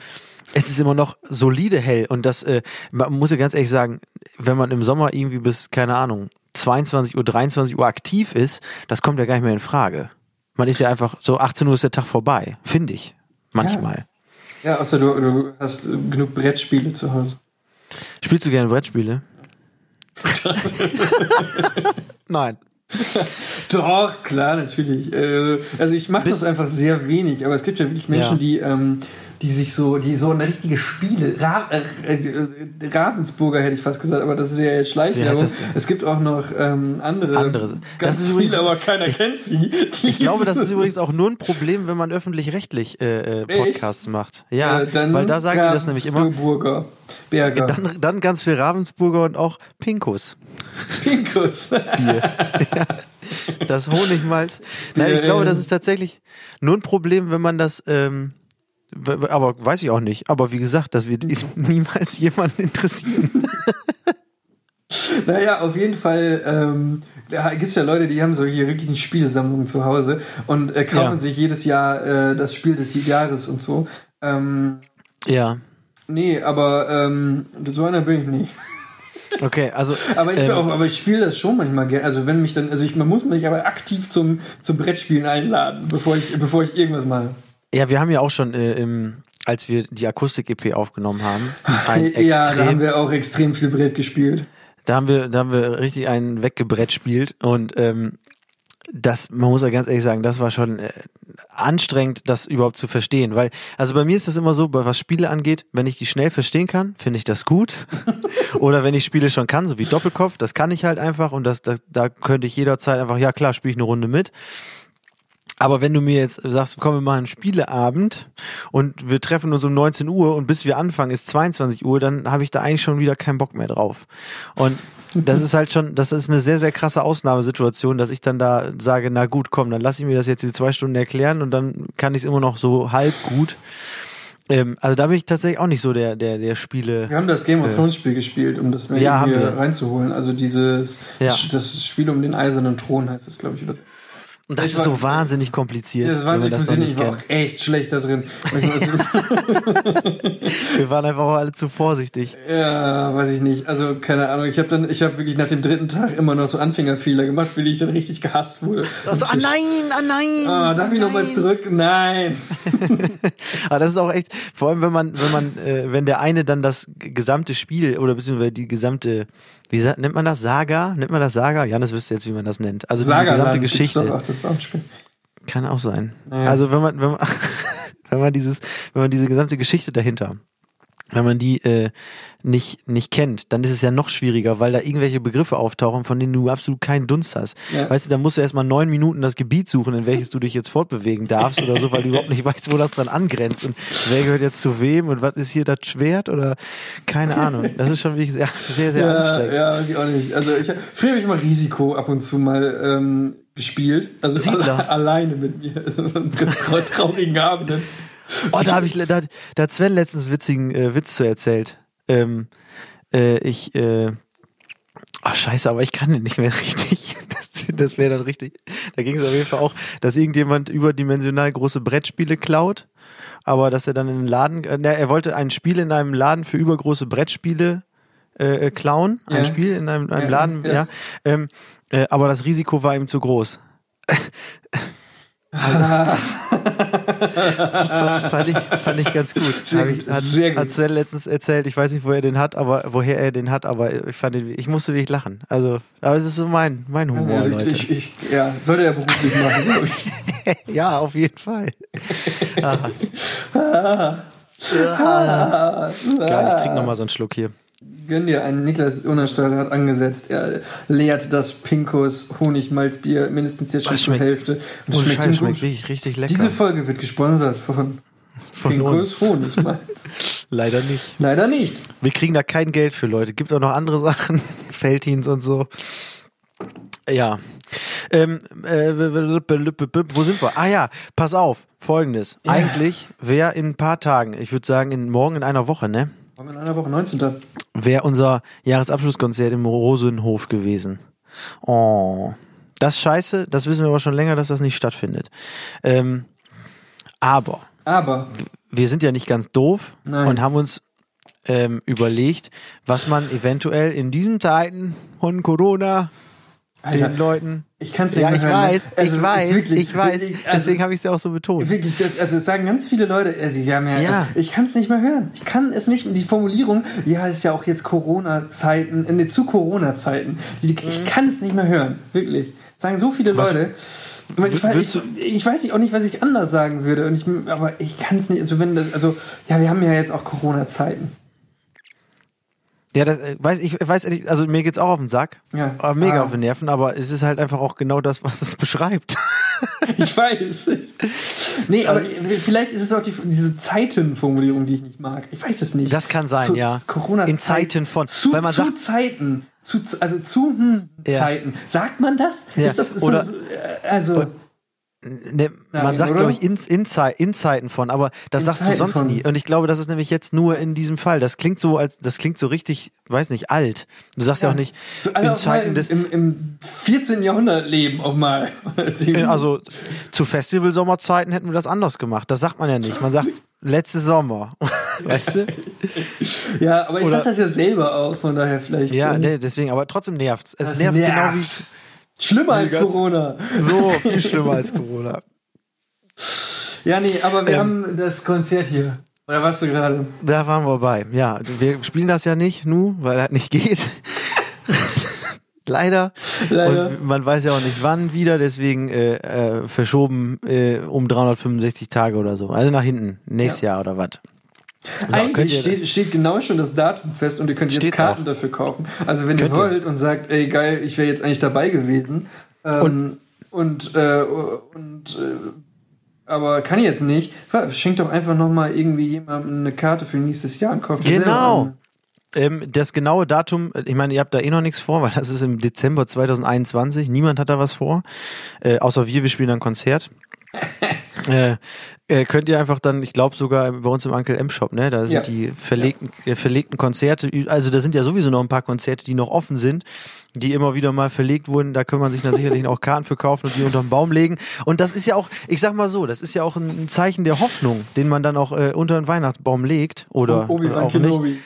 es ist immer noch solide hell und das, äh, man muss ja ganz ehrlich sagen, wenn man im Sommer irgendwie bis, keine Ahnung, 22 Uhr, 23 Uhr aktiv ist, das kommt ja gar nicht mehr in Frage. Man ist ja einfach, so 18 Uhr ist der Tag vorbei, finde ich. Manchmal. Ja, außer du, du hast genug Brettspiele zu Hause. Spielst du gerne Brettspiele? (laughs) Nein. Doch, klar, natürlich. Äh, Also ich mache das einfach sehr wenig, aber es gibt ja wirklich Menschen, Ja. die, ähm, die sich so, die so eine richtige Spiele, Ra äh, äh, Ravensburger hätte ich fast gesagt, aber das ist ja jetzt Schleichwerbung. Es gibt auch noch ähm, andere, Andere. Das ist übrigens- aber keiner kennt sie. (laughs) Ich glaube, das ist übrigens auch nur ein Problem, wenn man öffentlich-rechtlich äh, äh, Podcasts macht. Ja, Äh, dann weil da sagen die das nämlich immer. Ravensburger, Berger, Dann, dann ganz viel Ravensburger und auch Pinkus. Pinkus. Bier. (laughs) das Honigmalz. Nein, ich glaube, das ist tatsächlich nur ein Problem, wenn man das, ähm, aber weiß ich auch nicht. Aber wie gesagt, das wird (laughs) niemals jemanden interessieren. Naja, auf jeden Fall ähm, da gibt es ja Leute, die haben solche wirklichen Spielesammlungen zu Hause und äh, kaufen Ja. sich jedes Jahr äh, das Spiel des Jahres und so. Ähm, Ja. nee, aber ähm, so einer bin ich nicht. Okay, also. Aber ich, ähm, auch, aber ich spiele das schon manchmal gerne. Also wenn mich dann, also ich, man muss mich aber aktiv zum, zum Brettspielen einladen, bevor ich, bevor ich irgendwas mache. Ja, wir haben ja auch schon, äh, im, als wir die Akustik-EP aufgenommen haben, ein (laughs) ja, da extrem haben wir auch extrem viel Brett gespielt. Da haben wir, da haben wir richtig einen weggebrett spielt und ähm, das, man muss ja ganz ehrlich sagen, das war schon äh, anstrengend, das überhaupt zu verstehen, weil, also bei mir ist das immer so, was Spiele angeht, wenn ich die schnell verstehen kann, finde ich das gut. (laughs) Oder wenn ich Spiele schon kann, so wie Doppelkopf, das kann ich halt einfach und das, da, da könnte ich jederzeit einfach, ja klar, spiele ich eine Runde mit. Aber wenn du mir jetzt sagst, komm, wir machen einen Spieleabend und wir treffen uns um 19 Uhr und bis wir anfangen ist 22 Uhr, dann habe ich da eigentlich schon wieder keinen Bock mehr drauf. Und das ist halt schon, das ist eine sehr, sehr krasse Ausnahmesituation, dass ich dann da sage, na gut, komm, dann lass ich mir das jetzt die zwei Stunden erklären und dann kann ich es immer noch so halb gut. Ähm, also da bin ich tatsächlich auch nicht so der, der, der Spiele. Wir haben das Game of Thrones Spiel gespielt, um das mal Ja, hier reinzuholen. Also dieses, Ja. das Spiel um den eisernen Thron heißt es, glaube ich. Oder? Und das Ich ist so war- wahnsinnig kompliziert, Das ist wahnsinnig das noch ich war auch echt schlecht da drin. (laughs) Wir waren einfach auch alle zu vorsichtig. ja, weiß ich nicht. Also keine Ahnung. Ich habe dann, ich habe wirklich nach dem dritten Tag immer noch so Anfängerfehler gemacht, wie ich dann richtig gehasst wurde. Also, ah nein, ah nein. Ah, darf ich nochmal zurück? Nein. Aber (laughs) das ist auch echt, vor allem wenn man, wenn man, äh, wenn der eine dann das gesamte Spiel oder beziehungsweise die gesamte, wie nennt man das? Saga? Nennt man das Saga? Janis wüsste jetzt, wie man das nennt. Also diese Sagerland gesamte Geschichte. Auch, das Soundspiel. Kann auch sein. Ja. Also wenn man, wenn man, (laughs) wenn man dieses, wenn man diese gesamte Geschichte dahinter, wenn man die äh, nicht nicht kennt, dann ist es ja noch schwieriger, weil da irgendwelche Begriffe auftauchen, von denen du absolut keinen Dunst hast. Ja. Weißt du, da musst du erstmal neun Minuten das Gebiet suchen, in welches du dich jetzt fortbewegen darfst oder so, weil du überhaupt nicht (laughs) weißt, wo das dran angrenzt und wer gehört jetzt zu wem und was ist hier das Schwert oder keine Ahnung. Das ist schon wirklich sehr sehr sehr Ja, anstrengend. ja, weiß ich auch nicht. Also ich, früher habe ich mal Risiko ab und zu mal ähm, gespielt. Also alle, alleine mit mir. Also an ganz (laughs) trau traurigen Abenden. (laughs) Oh, da habe ich, da, da hat Sven letztens witzigen äh, Witz zu erzählt. Ähm, äh, ich, äh, ach scheiße, aber ich kann den nicht mehr (laughs) richtig. Das, das wäre dann richtig. Da ging es auf jeden Fall auch, dass irgendjemand überdimensional große Brettspiele klaut, aber dass er dann in den Laden, äh, ne, er wollte ein Spiel in einem Laden für übergroße Brettspiele äh, äh, klauen, ein Ja. Spiel in einem, einem Ja, Laden, ja. ja. Ähm, äh, aber das Risiko war ihm zu groß. (laughs) fand, ich, fand ich ganz gut. Sehr ich, hat, sehr gut. hat Sven letztens erzählt. Ich weiß nicht, wo er den hat, aber woher er den hat, aber ich fand ihn, ich musste wirklich lachen. Also, aber es ist so mein, mein Humor, Also Leute. ich, ich, ja, sollte er beruflich machen, glaube ich. (laughs) ja, auf jeden Fall. (laughs) ah. Geil, ich trinke nochmal so einen Schluck hier. Gönn dir einen Niklas Unerstadt hat angesetzt. Er leert das Pinkos Honigmalzbier mindestens jetzt schon zur Hälfte. Und Oh, schmeckt Scheiße, ihm schmeckt wirklich richtig lecker. Diese Folge wird gesponsert von, Von Pinkos. Honigmalz. (laughs) Leider nicht. Leider nicht. Wir kriegen da kein Geld für, Leute. Gibt auch noch andere (laughs) Sachen. Feldhins und so. Ja. Ähm, äh, wo sind wir? Ah ja, pass auf. Folgendes. Eigentlich wäre in ein paar Tagen, ich würde sagen in morgen in einer Woche, ne? Wir in einer Woche 19. Wäre unser Jahresabschlusskonzert im Rosenhof gewesen. Oh. Das ist scheiße, das wissen wir aber schon länger, dass das nicht stattfindet. Ähm, aber Aber wir sind ja nicht ganz doof Nein. und haben uns ähm, überlegt, was man eventuell in diesen Zeiten von Corona Alter, den Leuten. ich kann es nicht Ja, mehr ich hören. weiß, Also ich weiß, wirklich, ich weiß. wirklich, also Deswegen habe ich es ja auch so betont. Wirklich, das, also es sagen ganz viele Leute, also wir haben ja, Ja. ich kann es nicht mehr hören. Ich kann es nicht, die Formulierung, ja, ist ja auch jetzt Corona-Zeiten, äh, nee, zu Corona-Zeiten. Ich kann es nicht mehr hören, wirklich. Sagen so viele Mhm. Was- Leute. Ich weiß, ich, ich weiß nicht- auch nicht, was ich anders sagen würde. Und ich, aber ich kann es nicht, also wenn das, also, ja, wir haben ja jetzt auch Corona-Zeiten. Ja, das äh, weiß ich weiß ehrlich, also mir geht's auch auf den Sack. Ja. Aber mega Ah. auf den Nerven, aber es ist halt einfach auch genau das, was es (laughs) beschreibt. (laughs) Ich weiß. Nee, aber vielleicht ist es auch die, diese Zeitenformulierung, die ich nicht mag. Ich weiß es nicht. Das kann sein, zu, ja. Corona In Zeiten von- Zu, weil man zu sagt- Zeiten. zu, also zu hm, Ja. Zeiten. Sagt man das? Ja. Ist das, ist Oder- das äh, also Ne, man sagt, glaube ich, in, in, Zei- in Zeiten von, aber das In sagst du sonst von. nie. Und ich glaube, das ist nämlich jetzt nur in diesem Fall. Das klingt so, als das klingt so richtig, weiß nicht, alt. Du sagst ja, auch nicht, so alle in Zeiten im, des. im, im 14. Jahrhundert leben auf mal. (laughs) Also zu Festival-Sommerzeiten hätten wir das anders gemacht. Das sagt man ja nicht. Man sagt letzte Sommer. (laughs) weißt du? ja, aber ich oder- sag das ja selber auch, von daher vielleicht. Ja, äh, ne, deswegen, aber trotzdem nervt's. Es das nervt, genau Schlimmer als ganz- Corona. so viel schlimmer als Corona. (laughs) Ja, nee, aber wir Ähm. haben das Konzert hier. Oder warst du gerade? Da waren wir bei. Ja, wir spielen das ja nicht, nu, weil das nicht geht. (laughs) Leider. Leider. Und man weiß ja auch nicht wann wieder, deswegen äh, äh, verschoben äh, um 365 Tage oder so. Also nach hinten, nächstes Jahr oder was. So, könnt Eigentlich ihr- steht, steht genau schon das Datum fest und ihr könnt jetzt Karten auch. dafür kaufen. Also wenn Könnt ihr ihr. wollt und sagt, ey geil, ich wäre jetzt eigentlich dabei gewesen ähm, und äh, und äh, aber kann jetzt nicht, schenkt doch einfach nochmal irgendwie jemandem eine Karte für nächstes Jahr und kauft Genau. Ähm, das genaue Datum, ich meine, ihr habt da eh noch nichts vor, weil das ist im Dezember 2021. Niemand hat da was vor. Äh, außer wir, wir spielen ein Konzert. (laughs) äh, äh, könnt ihr einfach dann, ich glaube sogar bei uns im Uncle M Shop, ne? Da sind Ja. die verlegten, äh, verlegten Konzerte, also da sind ja sowieso noch ein paar Konzerte, die noch offen sind, die immer wieder mal verlegt wurden. Da kann man sich dann sicherlich auch Karten für kaufen und die unterm Baum legen. Und das ist ja auch, ich sag mal so, das ist ja auch ein Zeichen der Hoffnung, den man dann auch äh, unter den Weihnachtsbaum legt oder Obi-Wan auch nicht.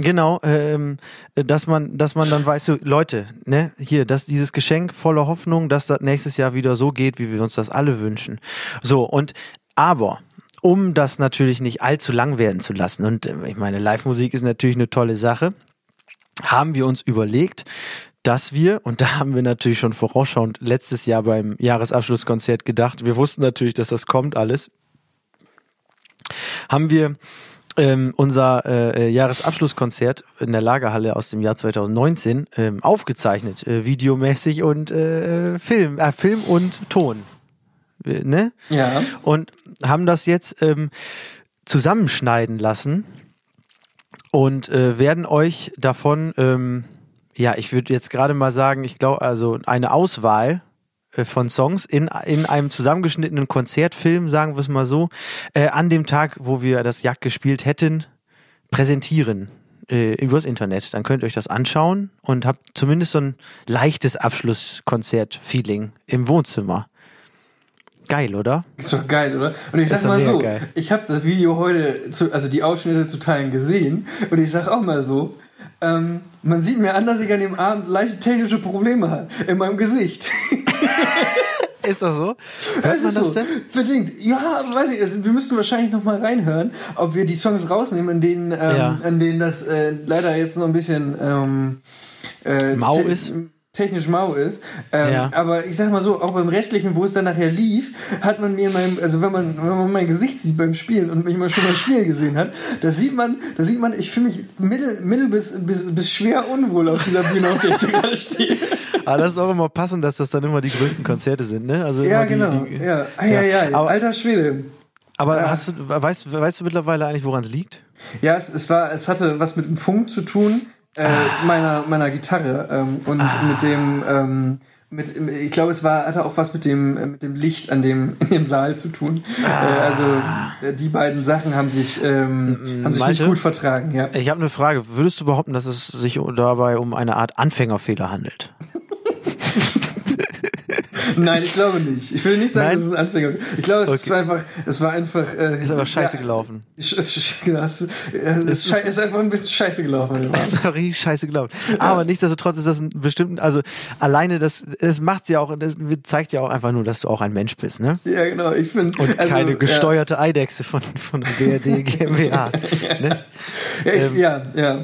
Genau, ähm, dass man, dass man dann weiß, so, Leute, ne, hier, dass dieses Geschenk voller Hoffnung, dass das nächstes Jahr wieder so geht, wie wir uns das alle wünschen. So, und aber um das natürlich nicht allzu lang werden zu lassen, und äh, ich meine, Live-Musik ist natürlich eine tolle Sache, haben wir uns überlegt, dass wir, und da haben wir natürlich schon vorausschauend letztes Jahr beim Jahresabschlusskonzert gedacht, wir wussten natürlich, dass das kommt alles, haben wir ähm, unser äh, Jahresabschlusskonzert in der Lagerhalle aus dem Jahr 2019 ähm, aufgezeichnet, äh, videomäßig und äh, Film, äh, Film und Ton. Äh, Ne? Ja. und haben das jetzt ähm, zusammenschneiden lassen und äh, werden euch davon, ähm, ja, ich würde jetzt gerade mal sagen, ich glaube, also eine Auswahl äh, von Songs in, in einem zusammengeschnittenen Konzertfilm, sagen wir es mal so, äh, an dem Tag, wo wir das Jagd gespielt hätten, präsentieren äh, übers Internet. Dann könnt ihr euch das anschauen und habt zumindest so ein leichtes Abschlusskonzert-Feeling im Wohnzimmer. Geil, oder? Ist doch geil, oder? Und ich sag mal so, geil. ich habe das Video heute, zu, also die Ausschnitte zu Teilen gesehen und ich sag auch mal so, ähm, man sieht mir an, dass ich an dem Abend leichte technische Probleme habe in meinem Gesicht. (laughs) Ist das so? Hört Es man ist das so, denn? bedingt. Ja, weiß ich, also wir müssten wahrscheinlich noch mal reinhören, ob wir die Songs rausnehmen, in denen, ähm, Ja. an denen das äh, leider jetzt noch ein bisschen ähm, äh, Mau ist? Technisch mau ist. Ähm, Ja. Aber ich sag mal so, auch beim restlichen, wo es dann nachher lief, hat man mir in meinem, also wenn man, wenn man mein Gesicht sieht beim Spielen und mich mal schon beim Spielen gesehen hat, da sieht man, da sieht man, ich fühle mich mittel, mittel bis, bis, bis schwer unwohl auf dieser Bühne, auf der ich da gerade stehe. Aber das ist auch immer passend, dass das dann immer die größten Konzerte sind, ne? Also Ja, immer genau. Die, die, ja. Ah, ja, ja, Aber, alter Schwede. aber Ja. hast du, weißt, weißt du mittlerweile eigentlich, woran es liegt? Ja, es, es war, es hatte was mit dem Funk zu tun, äh, meiner, meiner Gitarre ähm, und mit dem, ähm, mit, ich glaube, es war, hatte auch was mit dem, äh, mit dem Licht an dem, (laughs) in dem Saal zu tun. Äh, also äh, die beiden Sachen haben sich, ähm, haben sich nicht Malte? gut vertragen, ja. Ich habe eine Frage. Würdest du behaupten, dass es sich dabei um eine Art Anfängerfehler handelt? (laughs) Nein, ich glaube nicht. Ich will nicht sagen, Nein? dass es ein Anfänger Ich glaube, es Okay. war einfach, es war einfach. Äh, Ist aber scheiße ja, gelaufen. Es, es, genau, es, es, Es ist, ist einfach ein bisschen scheiße gelaufen. Sorry, scheiße gelaufen. Aber nichtsdestotrotz ist das ein bestimmten, also alleine das, es macht's ja auch, das zeigt ja auch einfach nur, dass du auch ein Mensch bist, ne? Ja, genau. Ich finde. Und keine gesteuerte Eidechse von, von der BRD GmbH. ne? Ja, ich, Ähm, ja, ja.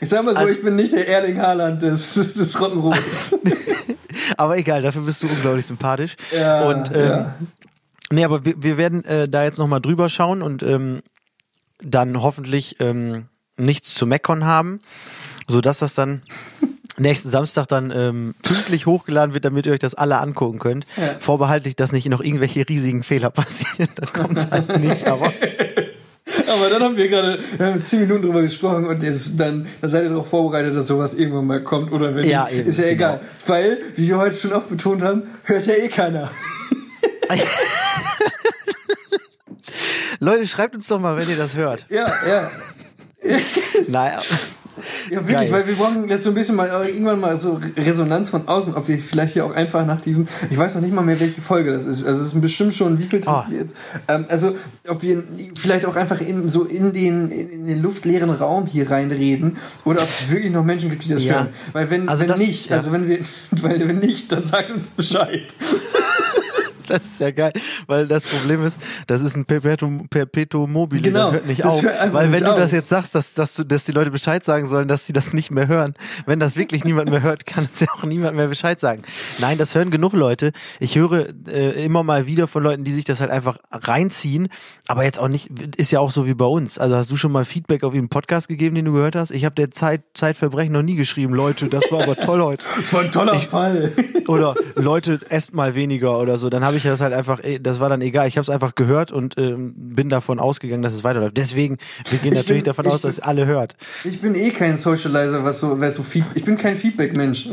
Ich sag mal so, also- ich bin nicht der Erling Haaland des, des Rottenrots. (laughs) Aber egal, dafür bist du unglaublich sympathisch. Ja, und ähm, ja. nee, aber wir, wir werden äh, da jetzt nochmal drüber schauen und ähm, dann hoffentlich ähm, nichts zu meckern haben, sodass das dann (laughs) nächsten Samstag dann ähm, pünktlich hochgeladen wird, damit ihr euch das alle angucken könnt. Ja. Vorbehaltlich, dass nicht noch irgendwelche riesigen Fehler (laughs) passieren, dann kommt es halt nicht, aber (laughs) Aber dann haben wir gerade äh, zehn Minuten drüber gesprochen und jetzt, dann, dann seid ihr darauf vorbereitet, dass sowas irgendwann mal kommt oder wenn Ja, eben, ist ja egal. genau. Weil, wie wir heute schon oft betont haben, hört ja eh keiner. (laughs) Leute, schreibt uns doch mal, wenn ihr das hört. Ja, ja. (laughs) Naja. Ja, wirklich, Geil. weil wir brauchen jetzt so ein bisschen mal äh, irgendwann mal so Resonanz von außen, ob wir vielleicht hier auch einfach nach diesen, ich weiß noch nicht mal mehr, welche Folge das ist. Also es ist bestimmt schon, wie viel Ah. wir jetzt. Ähm, also ob wir vielleicht auch einfach in so in den in, in den luftleeren Raum hier reinreden oder ob es wirklich noch Menschen gibt, die das Ja. hören. Weil wenn, Also wenn das- nicht, ja. also wenn wir, (laughs) weil wenn nicht, dann sagt uns Bescheid. (laughs) Das ist ja geil, weil das Problem ist, das ist ein Perpetuum, Perpetuum mobile, Genau, das hört nicht das auf. hört weil wenn du auf. das jetzt sagst, dass, dass, du, dass die Leute Bescheid sagen sollen, dass sie das nicht mehr hören, wenn das wirklich niemand mehr hört, kann es ja auch niemand mehr Bescheid sagen. Nein, das hören genug Leute. Ich höre äh, immer mal wieder von Leuten, die sich das halt einfach reinziehen, aber jetzt auch nicht, ist ja auch so wie bei uns. Also hast du schon mal Feedback auf einen Podcast gegeben, den du gehört hast? Ich habe der Zeit, Zeitverbrechen noch nie geschrieben, Leute, das war aber toll heute. Das war ein toller Fall. Oder Leute, esst mal weniger oder so. Dann habe ich das halt einfach, eh, das war dann egal. Ich habe es einfach gehört und ähm, bin davon ausgegangen, dass es weiterläuft. Deswegen, wir gehen Ich natürlich bin- davon aus, dass bin- alle hört. Ich bin eh kein Socializer, was so, was so Feed, ich bin kein Feedback-Mensch.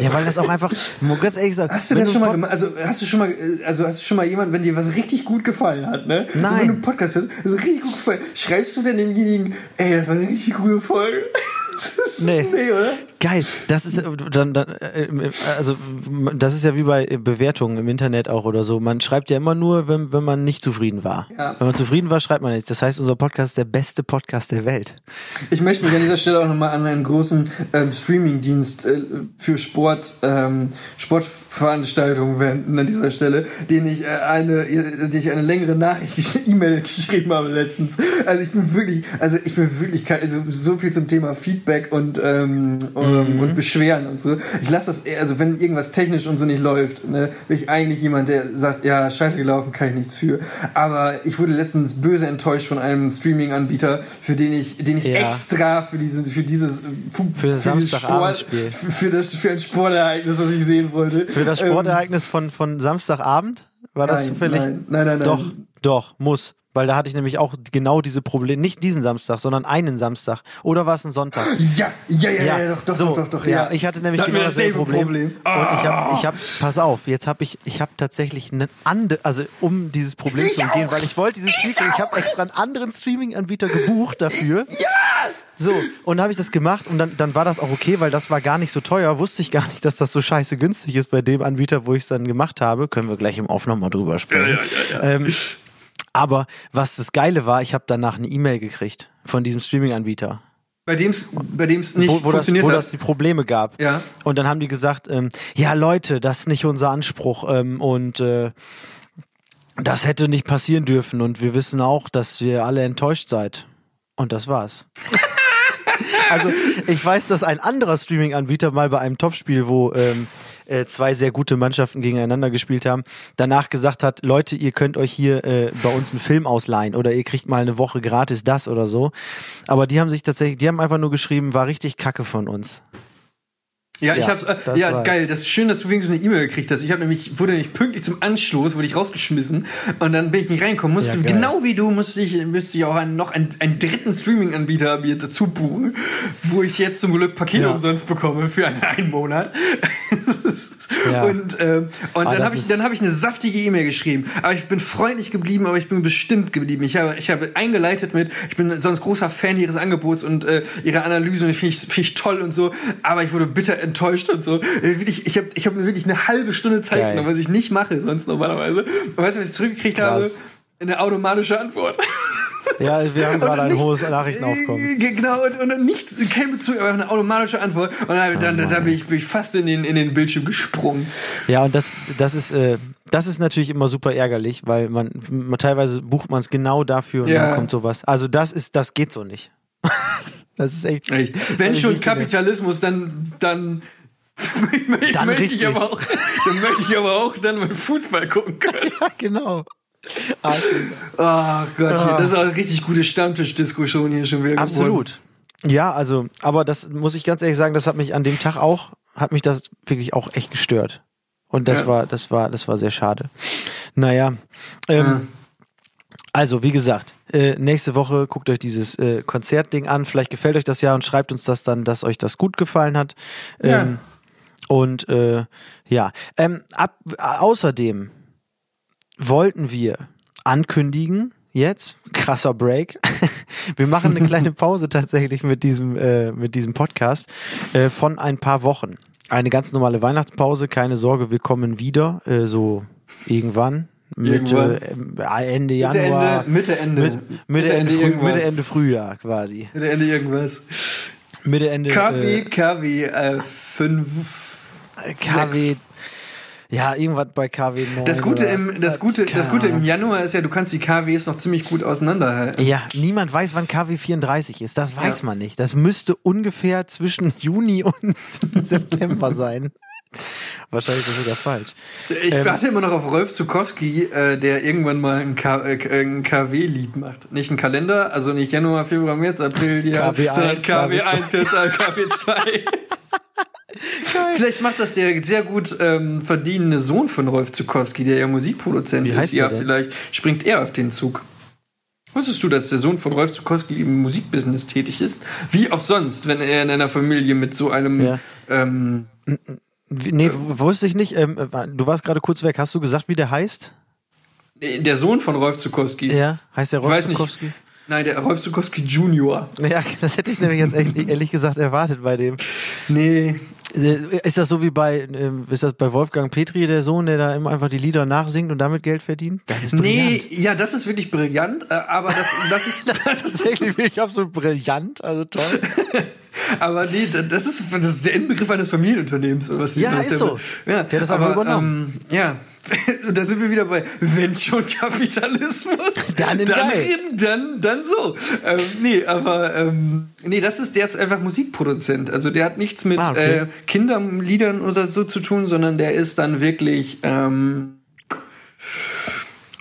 Ja, weil das auch einfach, ganz ehrlich sagen, Hast du das schon mal gemacht? Also hast du schon mal, äh, also hast du schon mal jemand, wenn dir was richtig gut gefallen hat, ne? Also, Nein. wenn du einen Podcast hörst, also richtig gut gefallen, schreibst du denn demjenigen, ey, das war eine richtig gute Folge? (laughs) Nee. nee, oder? Geil, das ist äh, dann, dann äh, also das ist ja wie bei äh, Bewertungen im Internet auch oder so. Man schreibt ja immer nur, wenn, wenn man nicht zufrieden war. Ja. Wenn man zufrieden war, schreibt man nichts. Das heißt, unser Podcast ist der beste Podcast der Welt. Ich möchte mich an dieser Stelle auch nochmal an einen großen ähm, Streaming-Dienst äh, für Sport, ähm, Sportveranstaltungen wenden an dieser Stelle, den ich äh, eine, den ich eine längere Nachricht, (laughs) E-Mail geschrieben habe letztens. Also ich bin wirklich, also ich bin wirklich, also so viel zum Thema Feedback und ähm, ähm, und Beschweren und so. Ich lasse das, eher, also wenn irgendwas technisch und so nicht läuft, ne, bin ich eigentlich jemand, der sagt, ja, scheiße gelaufen, kann ich nichts für. Aber ich wurde letztens böse enttäuscht von einem Streaming-Anbieter, für den ich, den ich Ja. extra für diese, für dieses, fu- Für das dieses Samstagabendspiel. für, für das, für ein Sportereignis, was ich sehen wollte. Für das Ähm, Sportereignis von, von Samstagabend war das Nein, zufällig? nein, nein, nein, nein. Doch, doch, muss. Weil da hatte ich nämlich auch genau diese Probleme, nicht diesen Samstag, sondern einen Samstag. Oder war es ein Sonntag? Ja, ja, ja, ja, doch, doch, so, doch, doch, doch, ja. ja. Ich hatte nämlich Da genau dasselbe Problem. Problem. Und ich habe, ich hab, pass auf, jetzt habe ich, ich habe tatsächlich eine andere, also um dieses Problem Ich zu umgehen, auch. weil ich wollte dieses Spiel, ich habe extra einen anderen Streaming-Anbieter gebucht dafür. (laughs) Ja! So, und dann habe ich das gemacht und dann, dann war das auch okay, weil das war gar nicht so teuer. Wusste ich gar nicht, dass das so scheiße günstig ist bei dem Anbieter, wo ich es dann gemacht habe. Können wir gleich im Off nochmal drüber sprechen. Ähm, aber was das Geile war, ich habe danach eine E-Mail gekriegt von diesem Streaming-Anbieter, Bei dem es bei dem's nicht wo, wo, das, funktioniert wo hat. das die Probleme gab. Ja. Und dann haben die gesagt, ähm, ja Leute, das ist nicht unser Anspruch ähm, und äh, das hätte nicht passieren dürfen und wir wissen auch, dass ihr alle enttäuscht seid. Und das war's. (laughs) also ich weiß, dass ein anderer Streaming-Anbieter mal bei einem Topspiel, wo ähm, äh, zwei sehr gute Mannschaften gegeneinander gespielt haben, danach gesagt hat, Leute, ihr könnt euch hier äh, bei uns einen Film ausleihen oder ihr kriegt mal eine Woche gratis das oder so. Aber die haben sich tatsächlich, die haben einfach nur geschrieben, war richtig kacke von uns. Ja, ich Ja, hab's, äh, ja, war's. geil. Das ist schön, dass du wenigstens eine E-Mail gekriegt hast. Ich habe nämlich, wurde nämlich pünktlich zum Anschluss, wurde ich rausgeschmissen und dann bin ich nicht reingekommen. Musste, Ja, geil. genau wie du, musste ich, müsste ich auch einen, noch einen, einen dritten Streaming-Anbieter mir dazu buchen, wo ich jetzt zum Glück Pakete Ja. umsonst bekomme für einen, einen Monat. (laughs) Und, ähm, und Ah, dann habe ich, dann habe ich eine saftige E-Mail geschrieben. Aber ich bin freundlich geblieben, aber ich bin bestimmt geblieben. Ich habe, ich habe eingeleitet mit, ich bin sonst großer Fan ihres Angebots und äh, ihrer Analyse und finde ich, finde ich toll und so. Aber ich wurde bitter enttäuscht und so. Äh, Wirklich, ich habe, ich habe mir wirklich eine halbe Stunde Zeit Geil. genommen, was ich nicht mache sonst normalerweise. Und weißt du, was ich zurückgekriegt Krass. habe? Eine automatische Antwort. Ja, wir haben (laughs) gerade ein hohes Nachrichtenaufkommen. Äh, Genau, und, und nichts, kein Bezug, aber eine automatische Antwort. Und dann, dann, da bin ich, bin ich fast in den, in den Bildschirm gesprungen. Ja, und das, das ist, äh, das ist natürlich immer super ärgerlich, weil man, man teilweise bucht man es genau dafür und Ja. dann kommt sowas. Also das ist, das geht so nicht. (laughs) das ist echt. Echt. Wenn schon. Kapitalismus, dann, dann, (laughs) Dann möchte richtig. Ich aber auch, dann möchte ich aber auch dann mal Fußball gucken können. (laughs) Ja, genau. Ah, Ach Gott, Ah. das ist auch eine richtig gute Stammtisch-Diskussion hier schon wieder geworden. Absolut. Ja, also, aber das muss ich ganz ehrlich sagen, das hat mich an dem Tag auch, hat mich das wirklich auch echt gestört. Und das Ja. war, das war, das war sehr schade. Naja. Ähm, Also, wie gesagt, äh, nächste Woche guckt euch dieses äh, Konzertding an. Vielleicht gefällt euch das ja und schreibt uns das dann, dass euch das gut gefallen hat. Ja. Ähm, und äh, ja, ähm, ab, außerdem wollten wir ankündigen, jetzt, krasser Break, (laughs) wir machen eine kleine (laughs) Pause tatsächlich mit diesem, äh, mit diesem Podcast äh, von ein paar Wochen. Eine ganz normale Weihnachtspause, keine Sorge, wir kommen wieder, äh, so irgendwann. Mitte, äh, Ende Januar. Mitte, Ende. Mitte, Mitte, Ende, Früh, irgendwas. Mitte Ende Frühjahr quasi. Mitte Ende irgendwas. Mitte Ende KW, äh, KW, äh, 5. KW. Ja, irgendwas bei KW 9. Das Gute, im, das, Gute, das Gute im. Januar ist ja, du kannst die KWs noch ziemlich gut auseinanderhalten. Ja, niemand weiß, wann KW 34 ist. Das weiß Ja. man nicht. Das müsste ungefähr zwischen Juni und (laughs) September sein. (laughs) Wahrscheinlich ist das sogar falsch. Ich Ähm, warte immer noch auf Rolf Zukowski, äh, der irgendwann mal ein, K- äh, ein KW-Lied macht. Nicht ein Kalender, also nicht Januar, Februar, März, April, Jahr, KW1, sondern KW1, KW2. (laughs) (laughs) Vielleicht macht das der sehr gut ähm, verdienende Sohn von Rolf Zukowski, der ja Musikproduzent Wie ist. heißt ja, der denn? vielleicht springt er auf den Zug. Wusstest du, dass der Sohn von Rolf Zukowski im Musikbusiness tätig ist? Wie auch sonst, wenn er in einer Familie mit so einem Ja. ähm, Wie- Nee, w- wusste ich nicht. Ähm, äh, du warst gerade kurz weg. Hast du gesagt, wie der heißt? der Sohn von Rolf Zukowski. Ja, heißt der Ich weiß nicht. Rostukowski? Nein, der Rolf Zukowski Junior. Ja, (laughs) das hätte ich nämlich jetzt ehrlich, ehrlich gesagt erwartet bei dem. Nee. Äh, Ist das so wie bei, ähm, ist das bei Wolfgang Petri, der Sohn, der da immer einfach die Lieder nachsingt und damit Geld verdient? Das ist Nee, ja, das ist wirklich brillant, äh, aber das, das ist, (laughs) das ist Tatsächlich wirklich absolut brillant, also toll. (laughs) aber nee, da- das ist, das ist der Inbegriff eines Familienunternehmens. oder Was Ja, ist der- so. Ja, Der hat das einfach aber, übernommen. Ähm, ja, (laughs) da sind wir wieder bei, wenn schon Kapitalismus, Dann in dann, in, dann, dann so. Ähm, nee, aber ähm, nee, das ist, der ist einfach Musikproduzent. Also der hat nichts mit Ah, okay. äh, Kinderliedern oder so zu tun, sondern der ist dann wirklich ähm,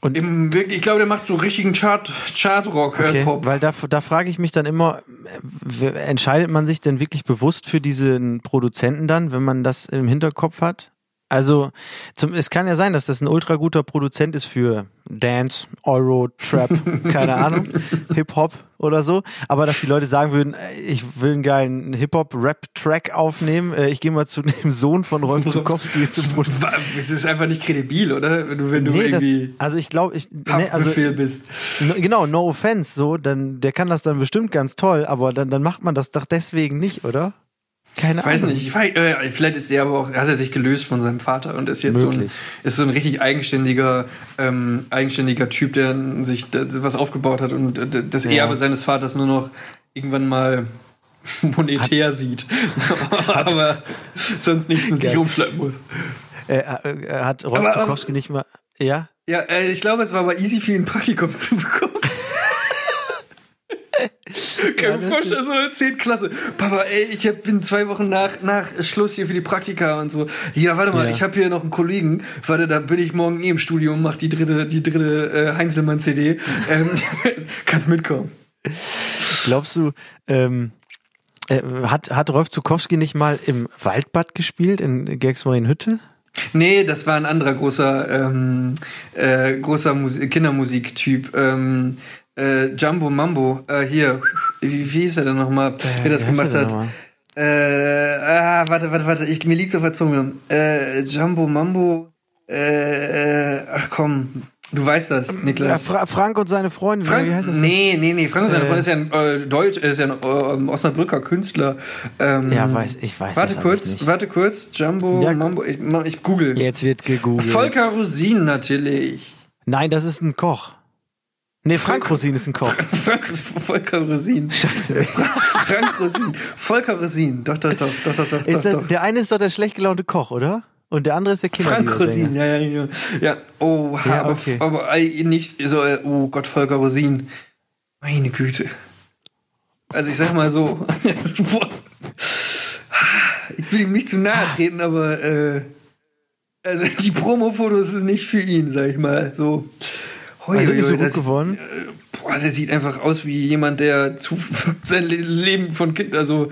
Und- im, wirklich, ich glaube, der macht so richtigen Chart, Chartrock, äh, Okay, Pop. weil da, da frage ich mich dann immer, entscheidet man sich denn wirklich bewusst für diesen Produzenten dann, wenn man das im Hinterkopf hat? Also, zum, es kann ja sein, dass das ein ultra guter Produzent ist für Dance, Euro, Trap, (laughs) keine Ahnung, Hip-Hop oder so. Aber dass die Leute sagen würden, äh, ich will einen geilen Hip-Hop-Rap-Track aufnehmen, äh, ich gehe mal zu (laughs) dem Sohn von Rolf Zukowski zu produzieren. (laughs) Es ist einfach nicht kredibil, oder? Wenn du, wenn du Nee, das, irgendwie also ich glaube, ich, ne, also, bist. Genau, no offense, so, dann, der kann das dann bestimmt ganz toll, aber dann, dann macht man das doch deswegen nicht, oder? Keine Ich weiß Ahnung. nicht, äh, vielleicht ist er aber auch, hat er sich gelöst von seinem Vater und ist jetzt so ein, ist so ein richtig eigenständiger, ähm, eigenständiger Typ, der sich das, was aufgebaut hat und äh, das Ja. Erbe seines Vaters nur noch irgendwann mal (laughs) monetär sieht. (laughs) aber sonst nichts mit sich rumschleppen muss. Äh, äh, äh, hat Rolf ähm, Zukowski nicht mal, ja? Ja, äh, ich glaube, es war aber easy für ihn, ein Praktikum zu bekommen. (laughs) Kann mir vorstellen, so eine 10. Klasse. Papa, ey, ich hab, bin zwei Wochen nach, nach Schluss hier für die Praktika und so. Ja, warte mal, Ja. ich habe hier noch einen Kollegen. Warte, da bin ich morgen eh im Studio und mach die dritte, die dritte äh, Heinzelmann-CD. (laughs) Ähm, (laughs) kannst mitkommen. Glaubst du, ähm, äh, hat, hat Rolf Zukowski nicht mal im Waldbad gespielt, in Gersmarienhütte? Nee, das war ein anderer großer, ähm, äh, großer Musi Kindermusiktyp. Ähm, äh, Jumbo Mambo, äh, hier, wie, wie hieß er denn nochmal, wer das Äh, wie heißt gemacht hat? Äh, ah, warte, warte, warte, ich, mir liegt's auf der Zunge. Äh, Jumbo Mambo, äh, äh, ach komm, du weißt das, Ja, Niklas. Fra Frank und seine Freundin, Frank, wie heißt das? nee, nee, nee, Frank und seine Äh. Freundin ist ja ein äh, Deutsch, ist ja ein äh, Osnabrücker Künstler. Ähm, Ja, weiß, ich weiß Warte das kurz, warte kurz, Jumbo Ja, Mambo, ich, ich google. Jetzt wird gegoogelt. Volker Rosin natürlich. Nein, das ist ein Koch. Nee, Frank Rosin ist ein Koch. (laughs) Frank, Volker Rosin. Scheiße. Frank Rosin. Volker Rosin. Doch, doch, doch, doch, doch, doch, Ist doch, der, doch. der eine ist doch der schlecht gelaunte Koch, oder? Und der andere ist der Frank Kinderliedersänger. Rosin, ja, ja, ja. Ja, oh, Ja, aber, okay. aber nicht so, äh, oh Gott, Volker Rosin. Meine Güte. Also ich sag mal so, (laughs) ich will ihm nicht zu nahe treten, aber äh, also die Promo-Fotos sind nicht für ihn, sag ich mal. So. Hoi, Also nicht so gut das- geworden? Boah, der sieht einfach aus wie jemand, der zu (laughs) sein Le- Leben von Kind, also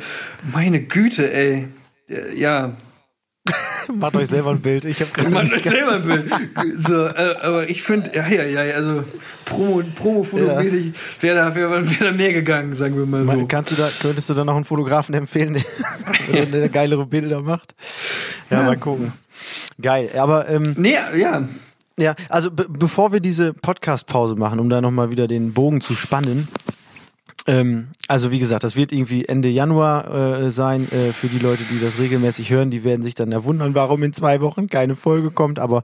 meine Güte, ey. Ja. (laughs) Macht euch selber ein Bild. Ich habe gerade Macht euch selber ein Bild. So, äh, aber ich finde, ja, ja, ja, also Promo, Promo-Fotomäßig wäre da, wär, wär da mehr gegangen, sagen wir mal so. Mal, Kannst du da, könntest du da noch einen Fotografen empfehlen, der, (laughs) der geilere Bilder macht? Ja, Ja. mal gucken. Geil. Aber ähm, Nee, ja. Ja, also be bevor wir diese Podcast-Pause machen, um da nochmal wieder den Bogen zu spannen, ähm, also wie gesagt, das wird irgendwie Ende Januar äh, sein äh, für die Leute, die das regelmäßig hören. Die werden sich dann ja wundern, warum in zwei Wochen keine Folge kommt. Aber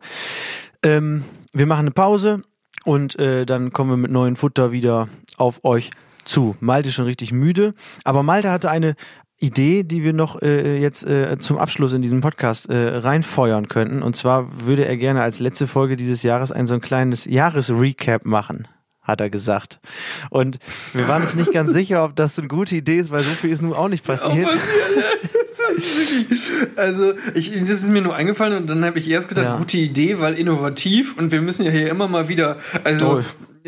ähm, wir machen eine Pause und äh, dann kommen wir mit neuen Futter wieder auf euch zu. Malte ist schon richtig müde, aber Malte hatte eine Idee, die wir noch äh, jetzt äh, zum Abschluss in diesem Podcast äh, reinfeuern könnten. Und zwar würde er gerne als letzte Folge dieses Jahres ein so ein kleines Jahresrecap machen hat er gesagt. Und wir waren uns nicht ganz (laughs) sicher, ob das so eine gute Idee ist, weil so viel ist nun auch nicht passiert. (laughs) Also, ich, das ist mir nur eingefallen und dann habe ich erst gedacht, Ja. gute Idee, weil innovativ und wir müssen ja hier immer mal wieder, also Oh,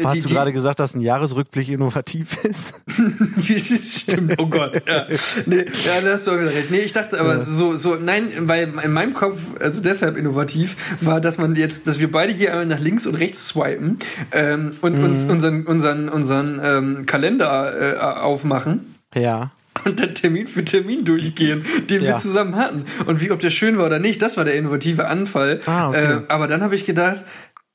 hast die- du gerade gesagt, dass ein Jahresrückblick innovativ (laughs) ist? (laughs) Stimmt, oh Gott. Ja, nee, ja da hast du auch wieder recht. Nee, ich dachte aber so, so, nein, weil in meinem Kopf, also deshalb innovativ, war, dass man jetzt, dass wir beide hier einmal nach links und rechts swipen ähm, und Mhm. uns unseren, unseren, unseren ähm, Kalender äh, aufmachen. Ja. Und dann Termin für Termin durchgehen, den wir Ja. zusammen hatten. Und wie, ob der schön war oder nicht, das war der innovative Anfall. Ah, okay. äh, aber dann habe ich gedacht,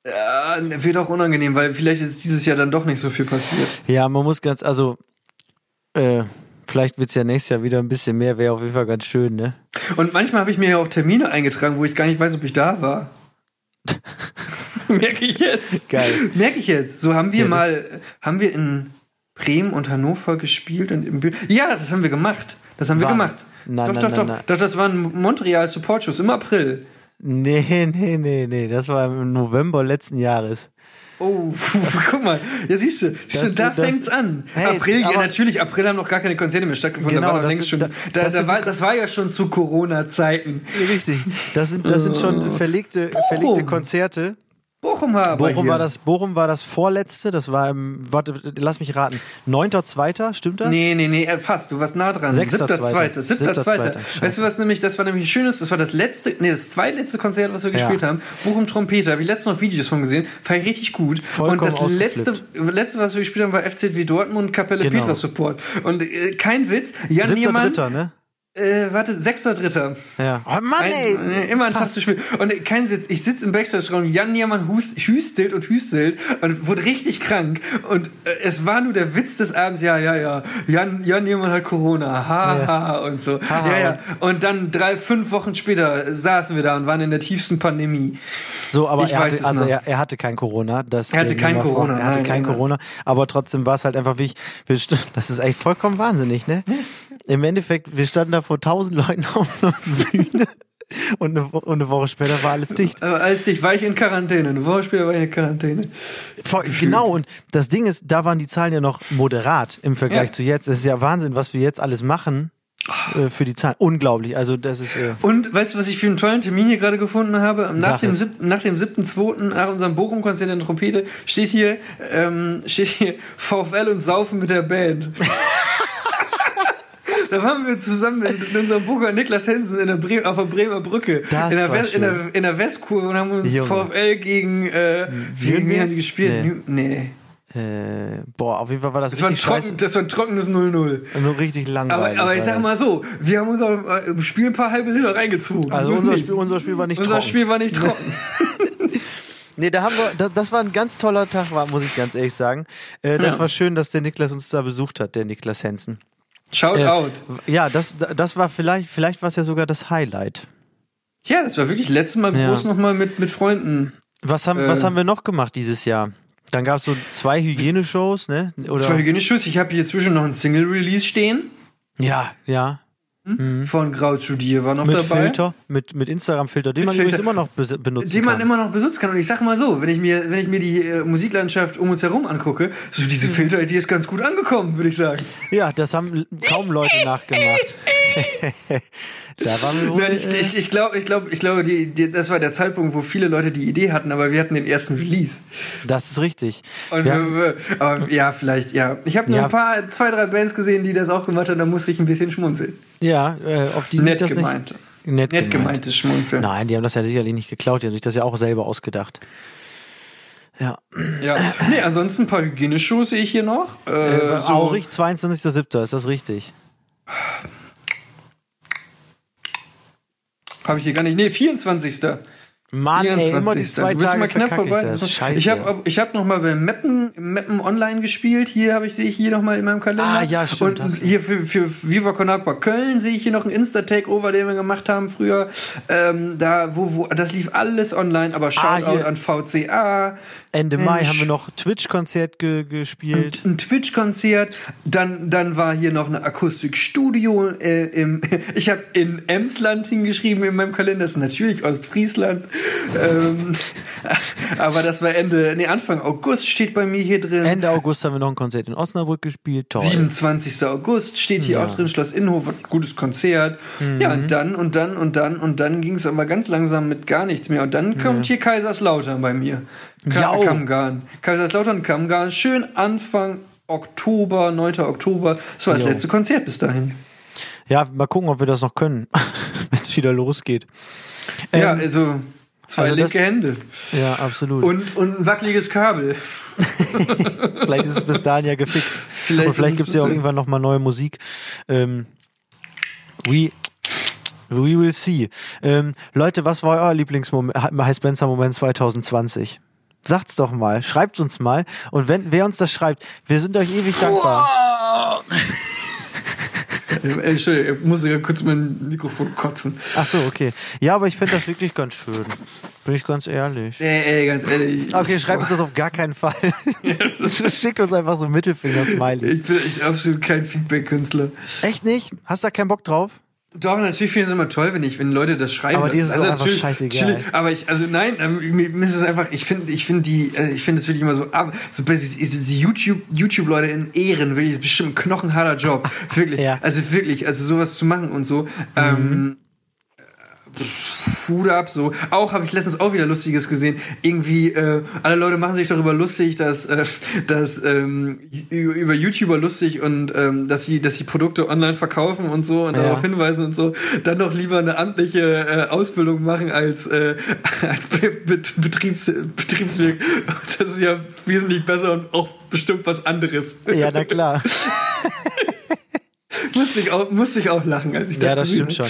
ja, wird auch unangenehm, weil vielleicht ist dieses Jahr dann doch nicht so viel passiert. Ja, man muss ganz, also, äh, vielleicht wird's ja nächstes Jahr wieder ein bisschen mehr, wäre auf jeden Fall ganz schön, ne? Und manchmal habe ich mir ja auch Termine eingetragen, wo ich gar nicht weiß, ob ich da war. (laughs) Merke ich jetzt. Geil. Merke ich jetzt. So haben wir Ja, mal, haben wir in Bremen und Hannover gespielt und im Bü Ja, das haben wir gemacht. Das haben wir Wann? gemacht. Nein, doch, nein, doch, nein, doch, nein. doch. Das waren Montreal Support Shows im April. Nee, nee, nee, nee, das war im November letzten Jahres. Oh, (laughs) guck mal. Ja, siehst du, siehst du da das- fängt's an. Hey, April, ja natürlich, April haben noch gar keine Konzerte mehr stattgefunden. Genau, da war das längst schon, da- da, das da war, das war ja schon zu Corona-Zeiten. Richtig. Das sind, das sind schon verlegte, verlegte Bochum. Konzerte. Bochum war Bochum war das, Bochum war das vorletzte, das war im, warte, lass mich raten, 9.2., stimmt das? Nee, nee, nee, äh, fast. Du warst nah dran. Sechster, Siebter, Zweiter. zweiter. Siebter, Siebter, zweiter. Zweiter. Weißt du, was nämlich, das war nämlich ein schönes, das war das letzte, nee, das zweitletzte Konzert, was wir gespielt haben. Bochum Trompete, habe ich letztens noch Videos von gesehen. Fand ich richtig gut. Vollkommen und das letzte, letzte, was wir gespielt haben, war FCW Dortmund, Kapelle Genau. Petra Support. Und äh, kein Witz, Jan Niemann, Dritter, ne? Äh, warte, sechster, dritter. Ja. Oh Mann, Ein, ey! äh, immer ein tastisches Spiel. Und äh, kein Sitz. Ich sitze im Backstage-Raum, Jan Niermann hust, hüstelt und hüstelt und wurde richtig krank. Und äh, es war nur der Witz des Abends, ja, ja, ja. Jan, Jan Niermann hat Corona, ha, Ja. ha, und so. Ha, ja, ja. Und dann drei, fünf Wochen später saßen wir da und waren in der tiefsten Pandemie. So, aber Ich er weiß hatte, also er, er hatte kein Corona. Das Er hatte äh, kein Corona, Er hatte nein, kein nein, nein. Corona, aber trotzdem war es halt einfach wie ich. Wir, (laughs) das ist eigentlich vollkommen wahnsinnig, ne? Im Endeffekt, wir standen da vor tausend Leuten auf einer Bühne und eine, und eine Woche später war alles dicht. Aber als ich war ich in Quarantäne. Eine Woche später war ich in Quarantäne. Voll, genau, und das Ding ist, da waren die Zahlen ja noch moderat im Vergleich Ja. zu jetzt. Es ist ja Wahnsinn, was wir jetzt alles machen äh, für die Zahlen. Unglaublich. Also das ist äh, Und weißt du, was ich für einen tollen Termin hier gerade gefunden habe? Nach Sag dem, sieb, nach dem 7.2., nach unserem Bochum-Konzert in der Trompete, steht hier, ähm, steht hier (laughs) VfL und Saufen mit der Band. Da waren wir zusammen in unserem Burger Niklas Hensen in der Bre auf der Bremer Brücke. Das in, der war in, der, in der Westkurve und haben uns Junge. VfL gegen, äh, gegen Nürnberg? wie haben die gespielt? Nee. Nee. äh, boah, auf jeden Fall war das, Das war, richtig trocken, scheiße. das war ein trockenes 0-0. Nur richtig Aber, langweilig. aber ich war sag mal so, wir haben uns äh, im Spiel ein paar halbe Liter reingezogen. Also unser. Spiel, unser Spiel war nicht Unser trocken. Spiel war nicht trocken. (laughs) Nee, da haben wir, das, das war ein ganz toller Tag, war, muss ich ganz ehrlich sagen. Äh, das Ja. war schön, dass der Niklas uns da besucht hat, der Niklas Hensen. Shout Äh, out. Ja, das, das war vielleicht, vielleicht war es ja sogar das Highlight. Ja, das war wirklich letztes Mal Ja. groß nochmal mit, mit Freunden. Was haben, Äh. was haben wir noch gemacht dieses Jahr? Dann gab es so zwei Hygieneshows, ne? Oder? Zwei Hygieneschuss. Ich habe hier zwischen noch ein Single-Release stehen ja, ja. Von Grautstudier war noch Mit dabei. Filter, mit, mit Instagram-Filter, den Mit man Filter. übrigens immer noch benutzen Den man kann. immer noch benutzen kann. Und ich sag mal so, wenn ich mir, wenn ich mir die äh, Musiklandschaft um uns herum angucke, so diese Mhm. Filter-Idee ist ganz gut angekommen, würde ich sagen. ja, das haben kaum Leute (laughs) nachgemacht. (laughs) da waren wir wohl, Nein, ich äh, ich, ich glaube, ich glaube, ich glaube, die, die, das war der Zeitpunkt, wo viele Leute die Idee hatten, aber wir hatten den ersten Release. das ist richtig. Und Wir wir, aber ja, vielleicht, ja. Ich habe nur Ja. ein paar, zwei, drei Bands gesehen, die das auch gemacht haben, da musste ich ein bisschen schmunzeln. ja, äh, auf die Nett das gemeint. nicht, nett, Nett gemeint. gemeintes Schmunzeln. Nein, die haben das ja sicherlich nicht geklaut, die haben sich das ja auch selber ausgedacht. Ja. Ja. Nee, ansonsten ein paar Hygieneschuhe sehe ich hier noch. Äh, Äh, so- Aurich, 22.07., ist das richtig? Habe ich hier gar nicht. Nee, 24. Mann, ey, immer die 24.. zwei Tage mal knapp vorbei. ich das. Scheiße. Ich habe ich hab noch mal bei Meppen, Meppen online gespielt. Hier habe ich sehe ich hier noch mal in meinem Kalender. Ah, ja, stimmt, Und hier für, für Viva Con Agua Köln sehe ich hier noch einen Insta Takeover, den wir gemacht haben früher. Ähm, da wo wo das lief alles online, aber Shoutout Ah, hier. an VCA. Ende Mai Mensch. haben wir noch Twitch-Konzert ge gespielt. ein Twitch-Konzert, dann, dann war hier noch ein Akustikstudio äh, im, (laughs) ich habe in Emsland hingeschrieben in meinem Kalender, das ist natürlich Ostfriesland, ähm, (laughs) aber das war Ende, nee, Anfang August steht bei mir hier drin. Ende August haben wir noch ein Konzert in Osnabrück gespielt. Toll. 27. August steht hier Ja. Mhm. auch drin, Schloss Innenhof, gutes Konzert. Ja, und dann und dann und dann und dann ging es aber ganz langsam mit gar nichts mehr. Und dann kommt hier Kaiserslautern bei mir. Ka. Kammgarn. Kaiserslautern, Kammgarn. Schön Anfang Oktober, 9. Oktober. Das war das Jo. letzte Konzert bis dahin. Ja, mal gucken, ob wir das noch können, (laughs) wenn es wieder losgeht. ja, Ähm, also zwei also das- linke Hände. ja, absolut. Und, und ein wackeliges Kabel. (laughs) (laughs) vielleicht ist es bis dahin ja gefixt. Vielleicht Und vielleicht gibt es ja auch irgendwann nochmal neue Musik. Ähm, we, we will see. Ähm, Leute, was war euer Lieblingsmoment, High Spencer Moment 2020? Sagt's doch mal, schreibt's uns mal. Und wenn wer uns das schreibt, wir sind euch ewig dankbar. Äh, Entschuldigung, ich muss ja kurz mein Mikrofon kotzen. Ach so, okay. Ja, aber ich finde das wirklich ganz schön. Bin ich ganz ehrlich. Ey, ey, ganz ehrlich. Okay, schreibt uns das auf gar keinen Fall. (laughs) Schickt uns einfach so Mittelfinger-Smileys. Ich bin echt absolut kein Feedback-Künstler. Echt nicht? Hast du da keinen Bock drauf? Doch, natürlich finde ich es immer toll, wenn ich, wenn Leute das schreiben. Aber dir ist auch einfach natürlich- scheißegal. natürlich, Aber ich, also nein, ähm, mir, ist es einfach, ich finde, ich finde die, äh, ich finde es wirklich immer so, ab, so YouTube, YouTube-Leute in Ehren, wirklich, ist bestimmt ein knochenharter Job. (laughs) Wirklich. Ja. Mhm. Also wirklich, also sowas zu machen und so. Ähm, Hut ab, so. Auch habe ich letztens auch wieder Lustiges gesehen. Irgendwie, äh, alle Leute machen sich darüber lustig, dass, äh, dass ähm, über, YouTuber lustig und ähm, dass sie, dass sie Produkte online verkaufen und so und Ja. darauf hinweisen und so, dann doch lieber eine amtliche äh, Ausbildung machen als, äh, als Be Be Betriebs Betriebsweg. Das ist ja wesentlich besser und auch bestimmt was anderes. Ja, na klar. (laughs) (laughs) musste, ich auch, musste ich auch lachen, als ich das Ja, das stimmt schon.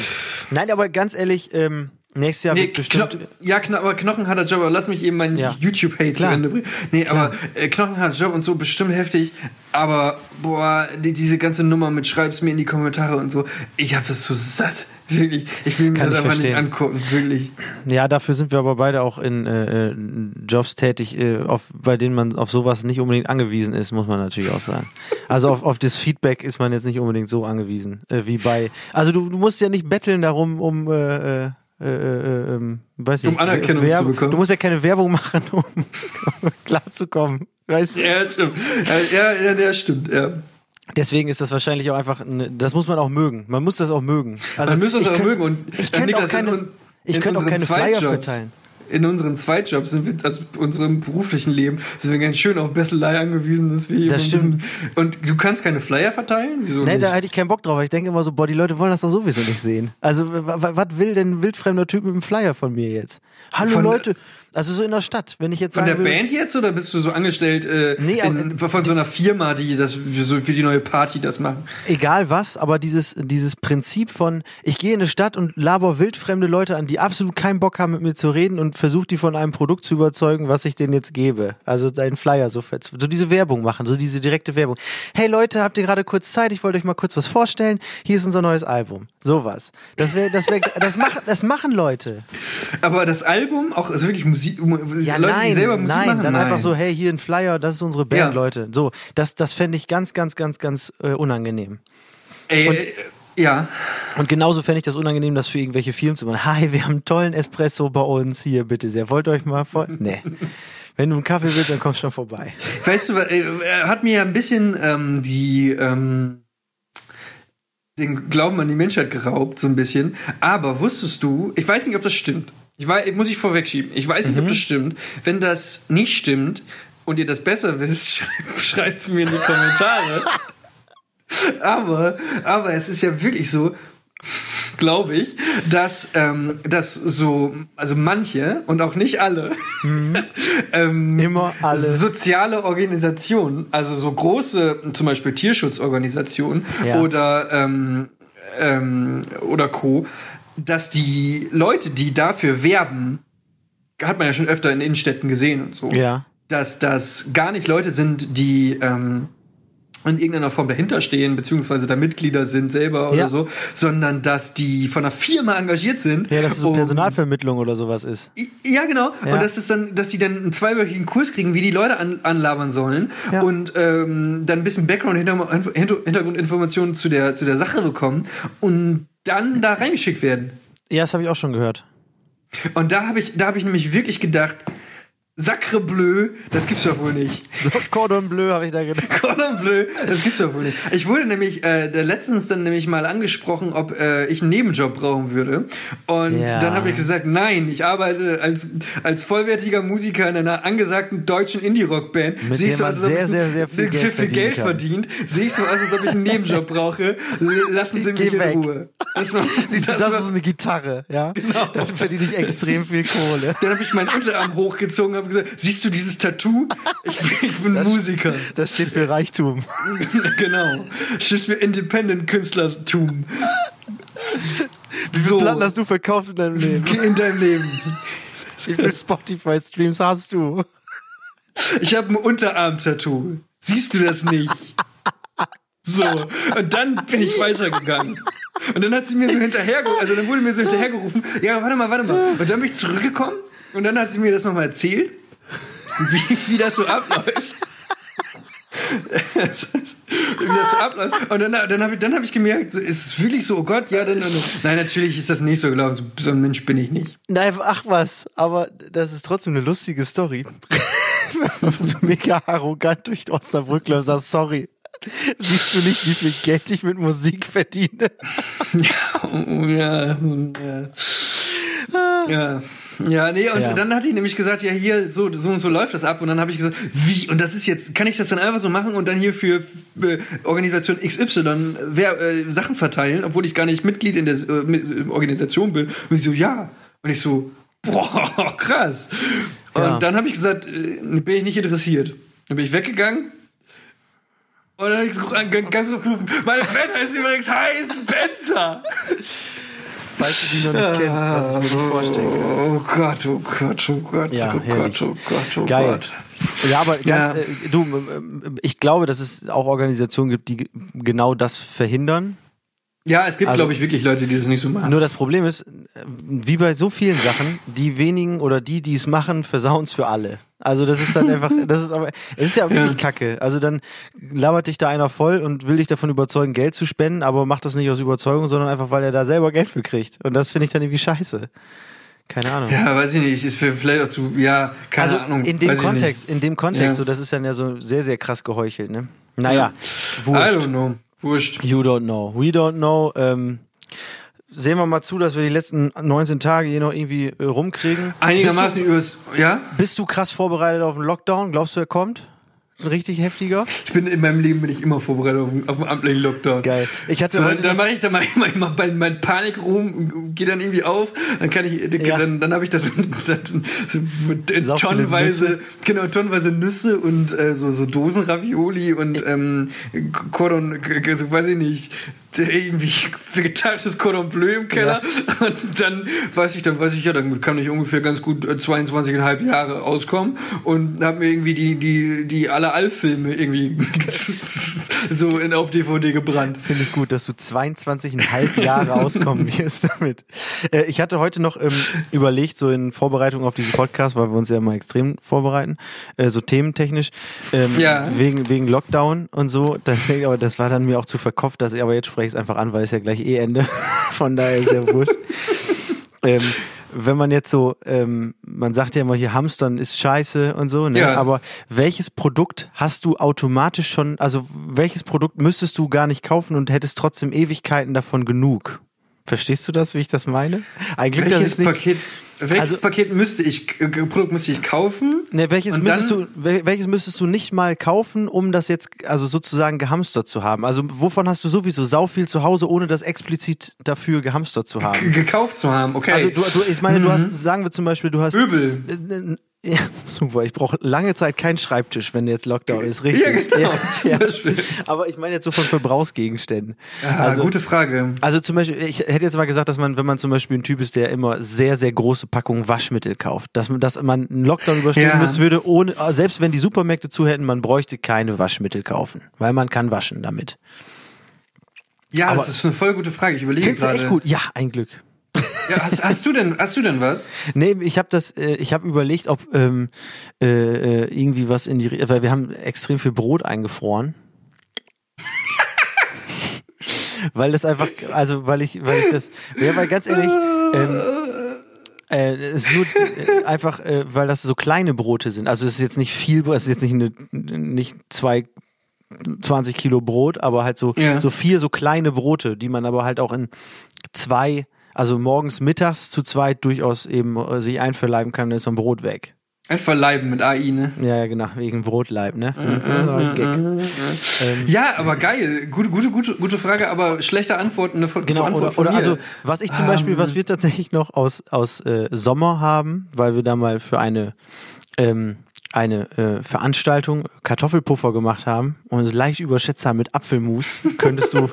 Nein, aber ganz ehrlich, ähm, nächstes Jahr Nee, wird bestimmt. Kno ja, Kno aber knochenharter Job, aber lass mich eben meinen Ja. YouTube-Hate zu Klar. Ende bringen. Nee, aber äh, knochenharter Job und so bestimmt heftig, aber boah, die, diese ganze Nummer mit schreib's mir in die Kommentare und so, ich hab das so satt. (laughs) Wirklich. Ich will mir Kann das einfach verstehen. nicht angucken, wirklich. Ja, dafür sind wir aber beide auch in äh, Jobs tätig, äh, auf, bei denen man auf sowas nicht unbedingt angewiesen ist, muss man natürlich auch sagen. Also auf, auf das Feedback ist man jetzt nicht unbedingt so angewiesen äh, wie bei. Also du, du musst ja nicht betteln darum, um äh, äh, äh, äh, ähm, weiß Um nicht, Anerkennung Werb- zu bekommen. Du musst ja keine Werbung (laughs) machen, um, klarzukommen. Weißt du? Ja, stimmt. Ja, ja, ja, ja, stimmt, ja. Deswegen ist das wahrscheinlich auch einfach, eine, das muss man auch mögen. Man muss das auch mögen. Also Man es ich auch könnt- mögen und ich äh, könnte auch keine, in ich könnte auch keine Flyer verteilen. In unseren Zweitjobs sind wir, also unserem beruflichen Leben, sind wir ganz schön auf Bettelei angewiesen, dass wir hier Das ein bisschen- Und du kannst keine Flyer verteilen? Wieso Nee, nicht? da hätte ich keinen Bock drauf. Ich denke immer so, boah, die Leute wollen das doch sowieso nicht sehen. Also, was will denn ein wildfremder Typ mit einem Flyer von mir jetzt? Hallo Von- Leute, also so in der Stadt, wenn ich jetzt Von der will, Band jetzt oder bist du so angestellt äh, Nee, in, von so einer Firma, die das für, so für die neue Party das machen? egal was, aber dieses, dieses Prinzip von, ich gehe in eine Stadt und laber wildfremde Leute an, die absolut keinen Bock haben, mit mir zu reden und versuche die von einem Produkt zu überzeugen, was ich denen jetzt gebe. Also deinen Flyer, so, so diese Werbung machen, so diese direkte Werbung. Hey Leute, habt ihr gerade kurz Zeit? Ich wollte euch mal kurz was vorstellen. Hier ist unser neues Album. Sowas. Das wäre, das wäre, das machen, das machen Leute. Aber das Album, auch also wirklich Musik, Ja, Leute, nein, die selber Musik nein, machen? dann nein. einfach so, hey, hier ein Flyer, das ist unsere Band, Ja. Leute. So, das, das fände ich ganz, ganz, ganz, ganz äh, unangenehm. Ey, und- äh, ja. Und genauso fände ich das unangenehm, das für irgendwelche Firmen zu machen. Hi, wir haben einen tollen Espresso bei uns, hier, bitte sehr. Wollt ihr euch mal vor... (laughs) Nee. Wenn du einen Kaffee willst, dann kommst du schon vorbei. Weißt du, äh, er hat mir ein bisschen ähm, die ähm, den Glauben an die Menschheit geraubt, so ein bisschen. Aber wusstest du, ich weiß nicht, ob das stimmt. Ich weiß, muss ich vorwegschieben. Ich weiß nicht, ob das stimmt. Wenn das nicht stimmt und ihr das besser wisst, (laughs) schreibt es mir in die Kommentare. aber, aber es ist ja wirklich so, glaube ich, dass, ähm, dass so, also manche und auch nicht alle, (laughs) ähm, Immer alle. soziale Organisationen, also so große, zum Beispiel Tierschutzorganisationen Ja. oder, ähm, ähm, oder Co., dass die Leute, die dafür werben, hat man ja schon öfter in Innenstädten gesehen und so, Ja. dass das gar nicht Leute sind, die ähm, in irgendeiner Form dahinter stehen, beziehungsweise da Mitglieder sind selber oder Ja. so, sondern dass die von einer Firma engagiert sind. Ja, dass es so um- Personalvermittlung oder sowas ist. ja, genau. Ja. Und das ist dann, dass die dann einen zweiwöchigen Kurs kriegen, wie die Leute an, anlabern sollen Ja. und ähm, dann ein bisschen Background, Hinter- Hinter- Hintergrundinformationen zu der, zu der Sache bekommen und dann da reingeschickt werden. Ja, das habe ich auch schon gehört. Und da habe ich, da habe ich nämlich wirklich gedacht, Sacre bleu, das gibt's doch wohl nicht. So, Cordon Bleu habe ich da gedacht. (laughs) Cordon bleu, das gibt's doch wohl nicht. Ich wurde nämlich äh, der letztens dann nämlich mal angesprochen, ob äh, ich einen Nebenjob brauchen würde. Und Ja. dann habe ich gesagt, nein, ich arbeite als, als vollwertiger Musiker in einer angesagten deutschen Indie-Rock-Band. Sehe ich man als ob sehr, ich sehr, sehr viel (laughs) Geld für, für verdienen Geld verdient. Sehe ich so aus, als ob ich einen Nebenjob brauche. Lassen Sie mich Geh in weg. Ruhe. Das war, (laughs) Siehst du, das das war- ist eine Gitarre, ja? Genau. Dafür verdiene ich extrem viel Kohle. dann habe ich meinen Unterarm hochgezogen habe gesagt, siehst du dieses Tattoo? Ich bin, ich bin (laughs) Musiker. Das steht für Reichtum. (laughs) genau. Steht für Independent Künstlertum. Wie viele Platten hast du verkauft in deinem Leben? (laughs) in deinem Leben. Wie viele Spotify-Streams hast du? Ich habe ein Unterarm-Tattoo. Siehst du das nicht? So. Und dann bin ich weitergegangen. Und dann hat sie mir so hinterher, also dann wurde mir so hinterhergerufen, ja, warte mal, warte mal. Und dann bin ich zurückgekommen und dann hat sie mir das nochmal erzählt, wie, wie das so abläuft. wie das so abläuft. Und dann, dann habe ich, dann hab ich gemerkt, so, ist es wirklich so, oh Gott, ja, dann, dann, nein, natürlich ist das nicht so gelaufen. So, so ein Mensch bin ich nicht. Nein, ach was, aber das ist trotzdem eine lustige Story. (laughs) So mega arrogant durch Osnabrück läuft und sagt, sorry, siehst du nicht, wie viel Geld ich mit Musik verdiene? (laughs) Oh, ja, ja. Ja. Ja, nee, und Ja. dann hat die nämlich gesagt, ja, hier, so, so und so läuft das ab. Und dann habe ich gesagt, wie? Und das ist jetzt, kann ich das dann einfach so machen und dann hier für äh, Organisation XY wer, äh, Sachen verteilen, obwohl ich gar nicht Mitglied in der äh, äh, Organisation bin? Und ich so, ja. Und ich so, boah, (laughs) krass. Und Ja. dann habe ich gesagt, äh, bin ich nicht interessiert. Dann bin ich weggegangen. Und dann habe ich so ganz gerufen, meine Band heißt übrigens Heiß Spencer. Falls du die noch nicht kennst, was ich mir nicht vorstellen kann. Oh Gott, oh Gott, oh Gott, Ja, oh herrlich. Gott, oh Gott, oh Geil. Gott. Ja, aber ganz, Ja. Äh, du, ich glaube, dass es auch Organisationen gibt, die genau das verhindern. Ja, es gibt, Also- glaube ich, wirklich Leute, die das nicht so machen. Nur das Problem ist, äh, wie bei so vielen Sachen, die wenigen oder die, die es machen, versauen es für alle. Also das ist dann (laughs) einfach, das ist aber, es ist ja wirklich Kacke. Also dann labert dich da einer voll und will dich davon überzeugen, Geld zu spenden, aber macht das nicht aus Überzeugung, sondern einfach, weil er da selber Geld für kriegt. Und das finde ich dann irgendwie scheiße. Keine Ahnung. Ja, weiß ich nicht, ist vielleicht auch zu, ja, keine also Ahnung. in dem Kontext, in dem Kontext, Ja. so das ist dann ja so sehr, sehr krass geheuchelt, ne? Naja. I wurscht. don't know. Wurscht. You don't know. We don't know. Ähm, sehen wir mal zu, dass wir die letzten 19 Tage hier noch irgendwie äh, rumkriegen. Einigermaßen übers, ja? Bist du, bist du krass vorbereitet auf den Lockdown? Glaubst du, er kommt? Ein richtig heftiger? Ich bin, in meinem Leben bin ich immer vorbereitet auf, auf den amtlichen Lockdown. Geil. Ich hatte So, dann, dann mache ich dann manchmal mein, mein, mein Panikruhm geht dann irgendwie auf, dann kann ich, Ja. dann, dann habe ich das dann, (laughs) so, tonnenweise, Nüsse. genau, tonnenweise Nüsse und äh, so, so Dosen Ravioli und ähm, Cordon, äh, so weiß ich nicht, irgendwie vegetarisches Cordon Bleu im Keller (laughs) und dann weiß ich, dann weiß ich, ja, dann kann ich ungefähr ganz gut äh, 22,5 Jahre auskommen und habe mir irgendwie die, die, die alle All-Filme irgendwie (laughs) so in, auf DVD gebrannt. Finde ich gut, dass du 22,5 Jahre auskommen wirst damit. Äh, ich hatte heute noch ähm, überlegt, so in Vorbereitung auf diesen Podcast, weil wir uns ja immer extrem vorbereiten, äh, so thementechnisch, ähm, Ja. wegen, wegen Lockdown und so. Dann, (laughs) aber das war dann mir auch zu verkopft, dass ich, aber jetzt spreche ich es einfach an, weil es ja gleich eh Ende. (laughs) Von daher ist ja wurscht. ähm, wenn man jetzt so, ähm, man sagt ja immer hier, Hamstern ist scheiße und so, ne? Ja. aber welches Produkt hast du automatisch schon, also welches Produkt müsstest du gar nicht kaufen und hättest trotzdem Ewigkeiten davon genug? Verstehst du das, wie ich das meine? Ein Glück, dass Welches ich nicht, Paket? Welches Also- Paket müsste ich, äh, Produkt müsste ich kaufen? Ne, welches müsstest du, wel- welches müsstest du nicht mal kaufen, um das jetzt, also sozusagen gehamstert zu haben? Also wovon hast du sowieso sau viel zu Hause, ohne das explizit dafür gehamstert zu haben? G- gekauft zu haben, okay. Also du, du ich meine, du hast, sagen wir zum Beispiel, du hast Möbel. Ja, super. Ich brauche lange Zeit keinen Schreibtisch, wenn jetzt Lockdown ist, richtig? Ja, genau, zum Beispiel. Aber ich meine jetzt so von Verbrauchsgegenständen. Ja, also, gute Frage. also zum Beispiel, ich hätte jetzt mal gesagt, dass man, wenn man zum Beispiel ein Typ ist, der immer sehr, sehr große Packungen Waschmittel kauft, dass man, dass man einen Lockdown überstehen Ja. müssen würde, ohne, selbst wenn die Supermärkte zu hätten, man bräuchte keine Waschmittel kaufen, weil man kann waschen damit. Ja, aber- das ist eine voll gute Frage. Ich überlege gerade. echt gut? Ja, ein Glück. Ja, hast, hast du denn, hast du denn was? Nee, ich habe das, äh, ich habe überlegt, ob ähm, äh, äh, irgendwie was in die, weil wir haben extrem viel Brot eingefroren. (laughs) weil das einfach, also weil ich, weil ich das, ja, weil ganz ehrlich, ähm, äh, es ist nur äh, einfach, äh, weil das so kleine Brote sind. Also es ist jetzt nicht viel, es ist jetzt nicht eine, nicht zwei 20 Kilo Brot, aber halt so, Ja. so vier so kleine Brote, die man aber halt auch in zwei, also morgens, mittags zu zweit durchaus eben äh, sich einverleiben kann, dann ist so ein Brot weg. Einfach Leiben mit AI, ne? Ja, ja, genau, wegen Brotleib, ne? Mhm, (laughs) Gag. Ähm, Ja, aber geil. Gute, gute, gute, gute Frage, aber schlechte Antworten. Eine Genau, Antwort oder, von oder mir. also, was ich zum Beispiel, Ähm. was wir tatsächlich noch aus, aus äh, Sommer haben, weil wir da mal für eine, ähm, eine äh, Veranstaltung Kartoffelpuffer gemacht haben und es leicht überschätzt haben mit Apfelmus, (laughs) könntest du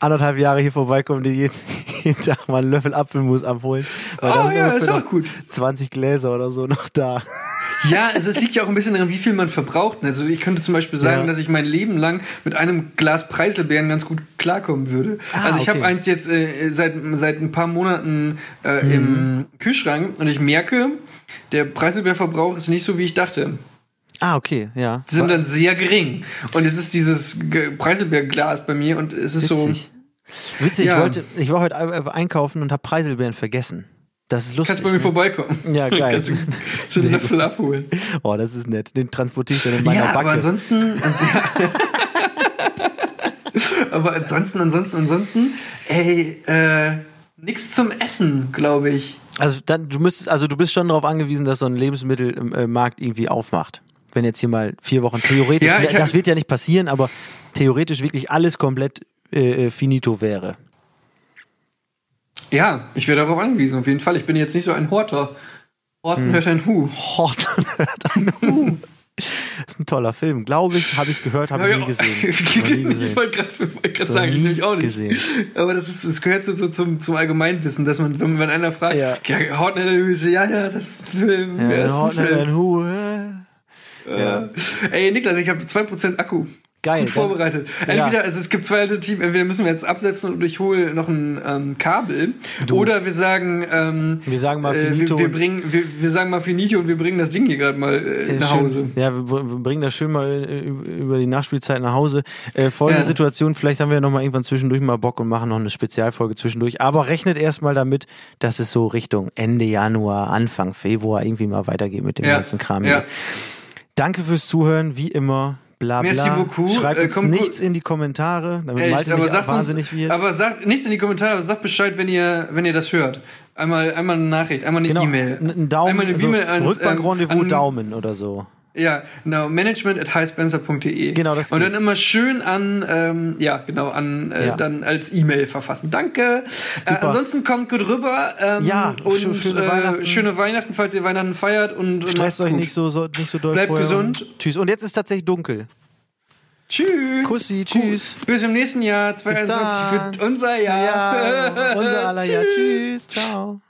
anderthalb Jahre hier vorbeikommen, dir jeden, (laughs) jeden Tag mal einen Löffel Apfelmus abholen. Weil Oh, da sind ja, ist auch gut. 20 Gläser oder so noch da. Ja, also es liegt ja auch ein bisschen daran, wie viel man verbraucht. Also ich könnte zum Beispiel sagen, Ja. dass ich mein Leben lang mit einem Glas Preiselbeeren ganz gut klarkommen würde. Ah, also ich habe okay. eins jetzt äh, seit, seit ein paar Monaten äh, Mhm. im Kühlschrank und ich merke, der Preiselbeerverbrauch ist nicht so, wie ich dachte. Ah, okay, ja. Die sind dann sehr gering. Und es ist dieses Preiselbeerglas bei mir und es ist Witzig. Witzig, Ja. ich wollte, ich war heute ein- einkaufen und habe Preiselbeeren vergessen. Das ist so, lustig. kannst bei mir ne? vorbeikommen. (laughs) Ja, geil. kannst du so (laughs) einen Löffel abholen. Oh, das ist nett. Den transportiere ich dann in meiner ja, aber Backe. ansonsten. Ja. (laughs) aber ansonsten, ansonsten, ansonsten, ey, äh, nix zum Essen, glaube ich. Also dann, du müsstest, also du bist schon darauf angewiesen, dass so ein Lebensmittelmarkt irgendwie aufmacht. Wenn jetzt hier mal vier Wochen theoretisch, Ja, das wird ja nicht passieren, aber theoretisch wirklich alles komplett äh, äh, finito wäre. Ja, ich wäre darauf angewiesen, auf jeden Fall. Ich bin jetzt nicht so ein Horter. Horten hört ein Hu. Hort Das (laughs) ist ein toller Film, glaube ich, habe ich gehört, habe (laughs) ich nie gesehen. Ich wollte gerade So sagen, ich nie nämlich auch nicht. gesehen. Aber das, ist, das gehört so, so zum, zum Allgemeinwissen, dass man, wenn, wenn einer fragt, Ja. ja, ein Hu, so, ja, ja, das ist ein Film. Ja, Ja, das ist ein Hort Film. Hu, äh. Ja. Ey, Niklas, ich habe 2% Akku. Geil, Gut vorbereitet. Entweder, also es gibt zwei Alternativen, entweder müssen wir jetzt absetzen und ich hole noch ein ähm, Kabel. Oder wir sagen, ähm, Wir sagen mal äh, finito wir, wir, und- bringen, wir, wir sagen mal finito und wir bringen das Ding hier gerade mal äh, Äh, nach schön. Hause. Ja, wir, wir bringen das schön mal äh, über die Nachspielzeit nach Hause. Äh, folgende Ja. Situation, vielleicht haben wir noch mal irgendwann zwischendurch mal Bock und machen noch eine Spezialfolge zwischendurch. Aber rechnet erstmal damit, dass es so Richtung Ende Januar, Anfang Februar irgendwie mal weitergeht mit dem Ja. ganzen Kram. Ja. hier. Danke fürs Zuhören, wie immer. Bla bla. Merci beaucoup. Schreibt Äh, uns nichts in die Kommentare, damit Echt, Malte aber nicht wahnsinnig uns, wird. aber sagt nichts in die Kommentare, aber sagt Bescheid, wenn ihr, wenn ihr das hört. Einmal, einmal eine Nachricht, einmal eine genau, E-Mail. n- ein Daumen, einmal eine also E-Mail ans, Rückbankrendezvous ähm, Daumen oder so. Ja, genau, management at highspencer.de. Genau, das Und geht. dann immer schön an, ähm, ja, genau, an, äh, Ja. dann als E-Mail verfassen. Danke. Äh, ansonsten kommt gut rüber. Ähm, Ja, und schö- schöne äh, Weihnachten. schöne Weihnachten, falls ihr Weihnachten feiert und Stresst euch gut. nicht so, so, nicht so doll Bleibt vorher. gesund. Und tschüss. Und jetzt ist tatsächlich dunkel. Tschüss. Kussi, tschüss. Bis im nächsten Jahr, Bis 2021 dann. wird unser Jahr. Ja, unser aller Jahr. (laughs) Tschüss. Ciao.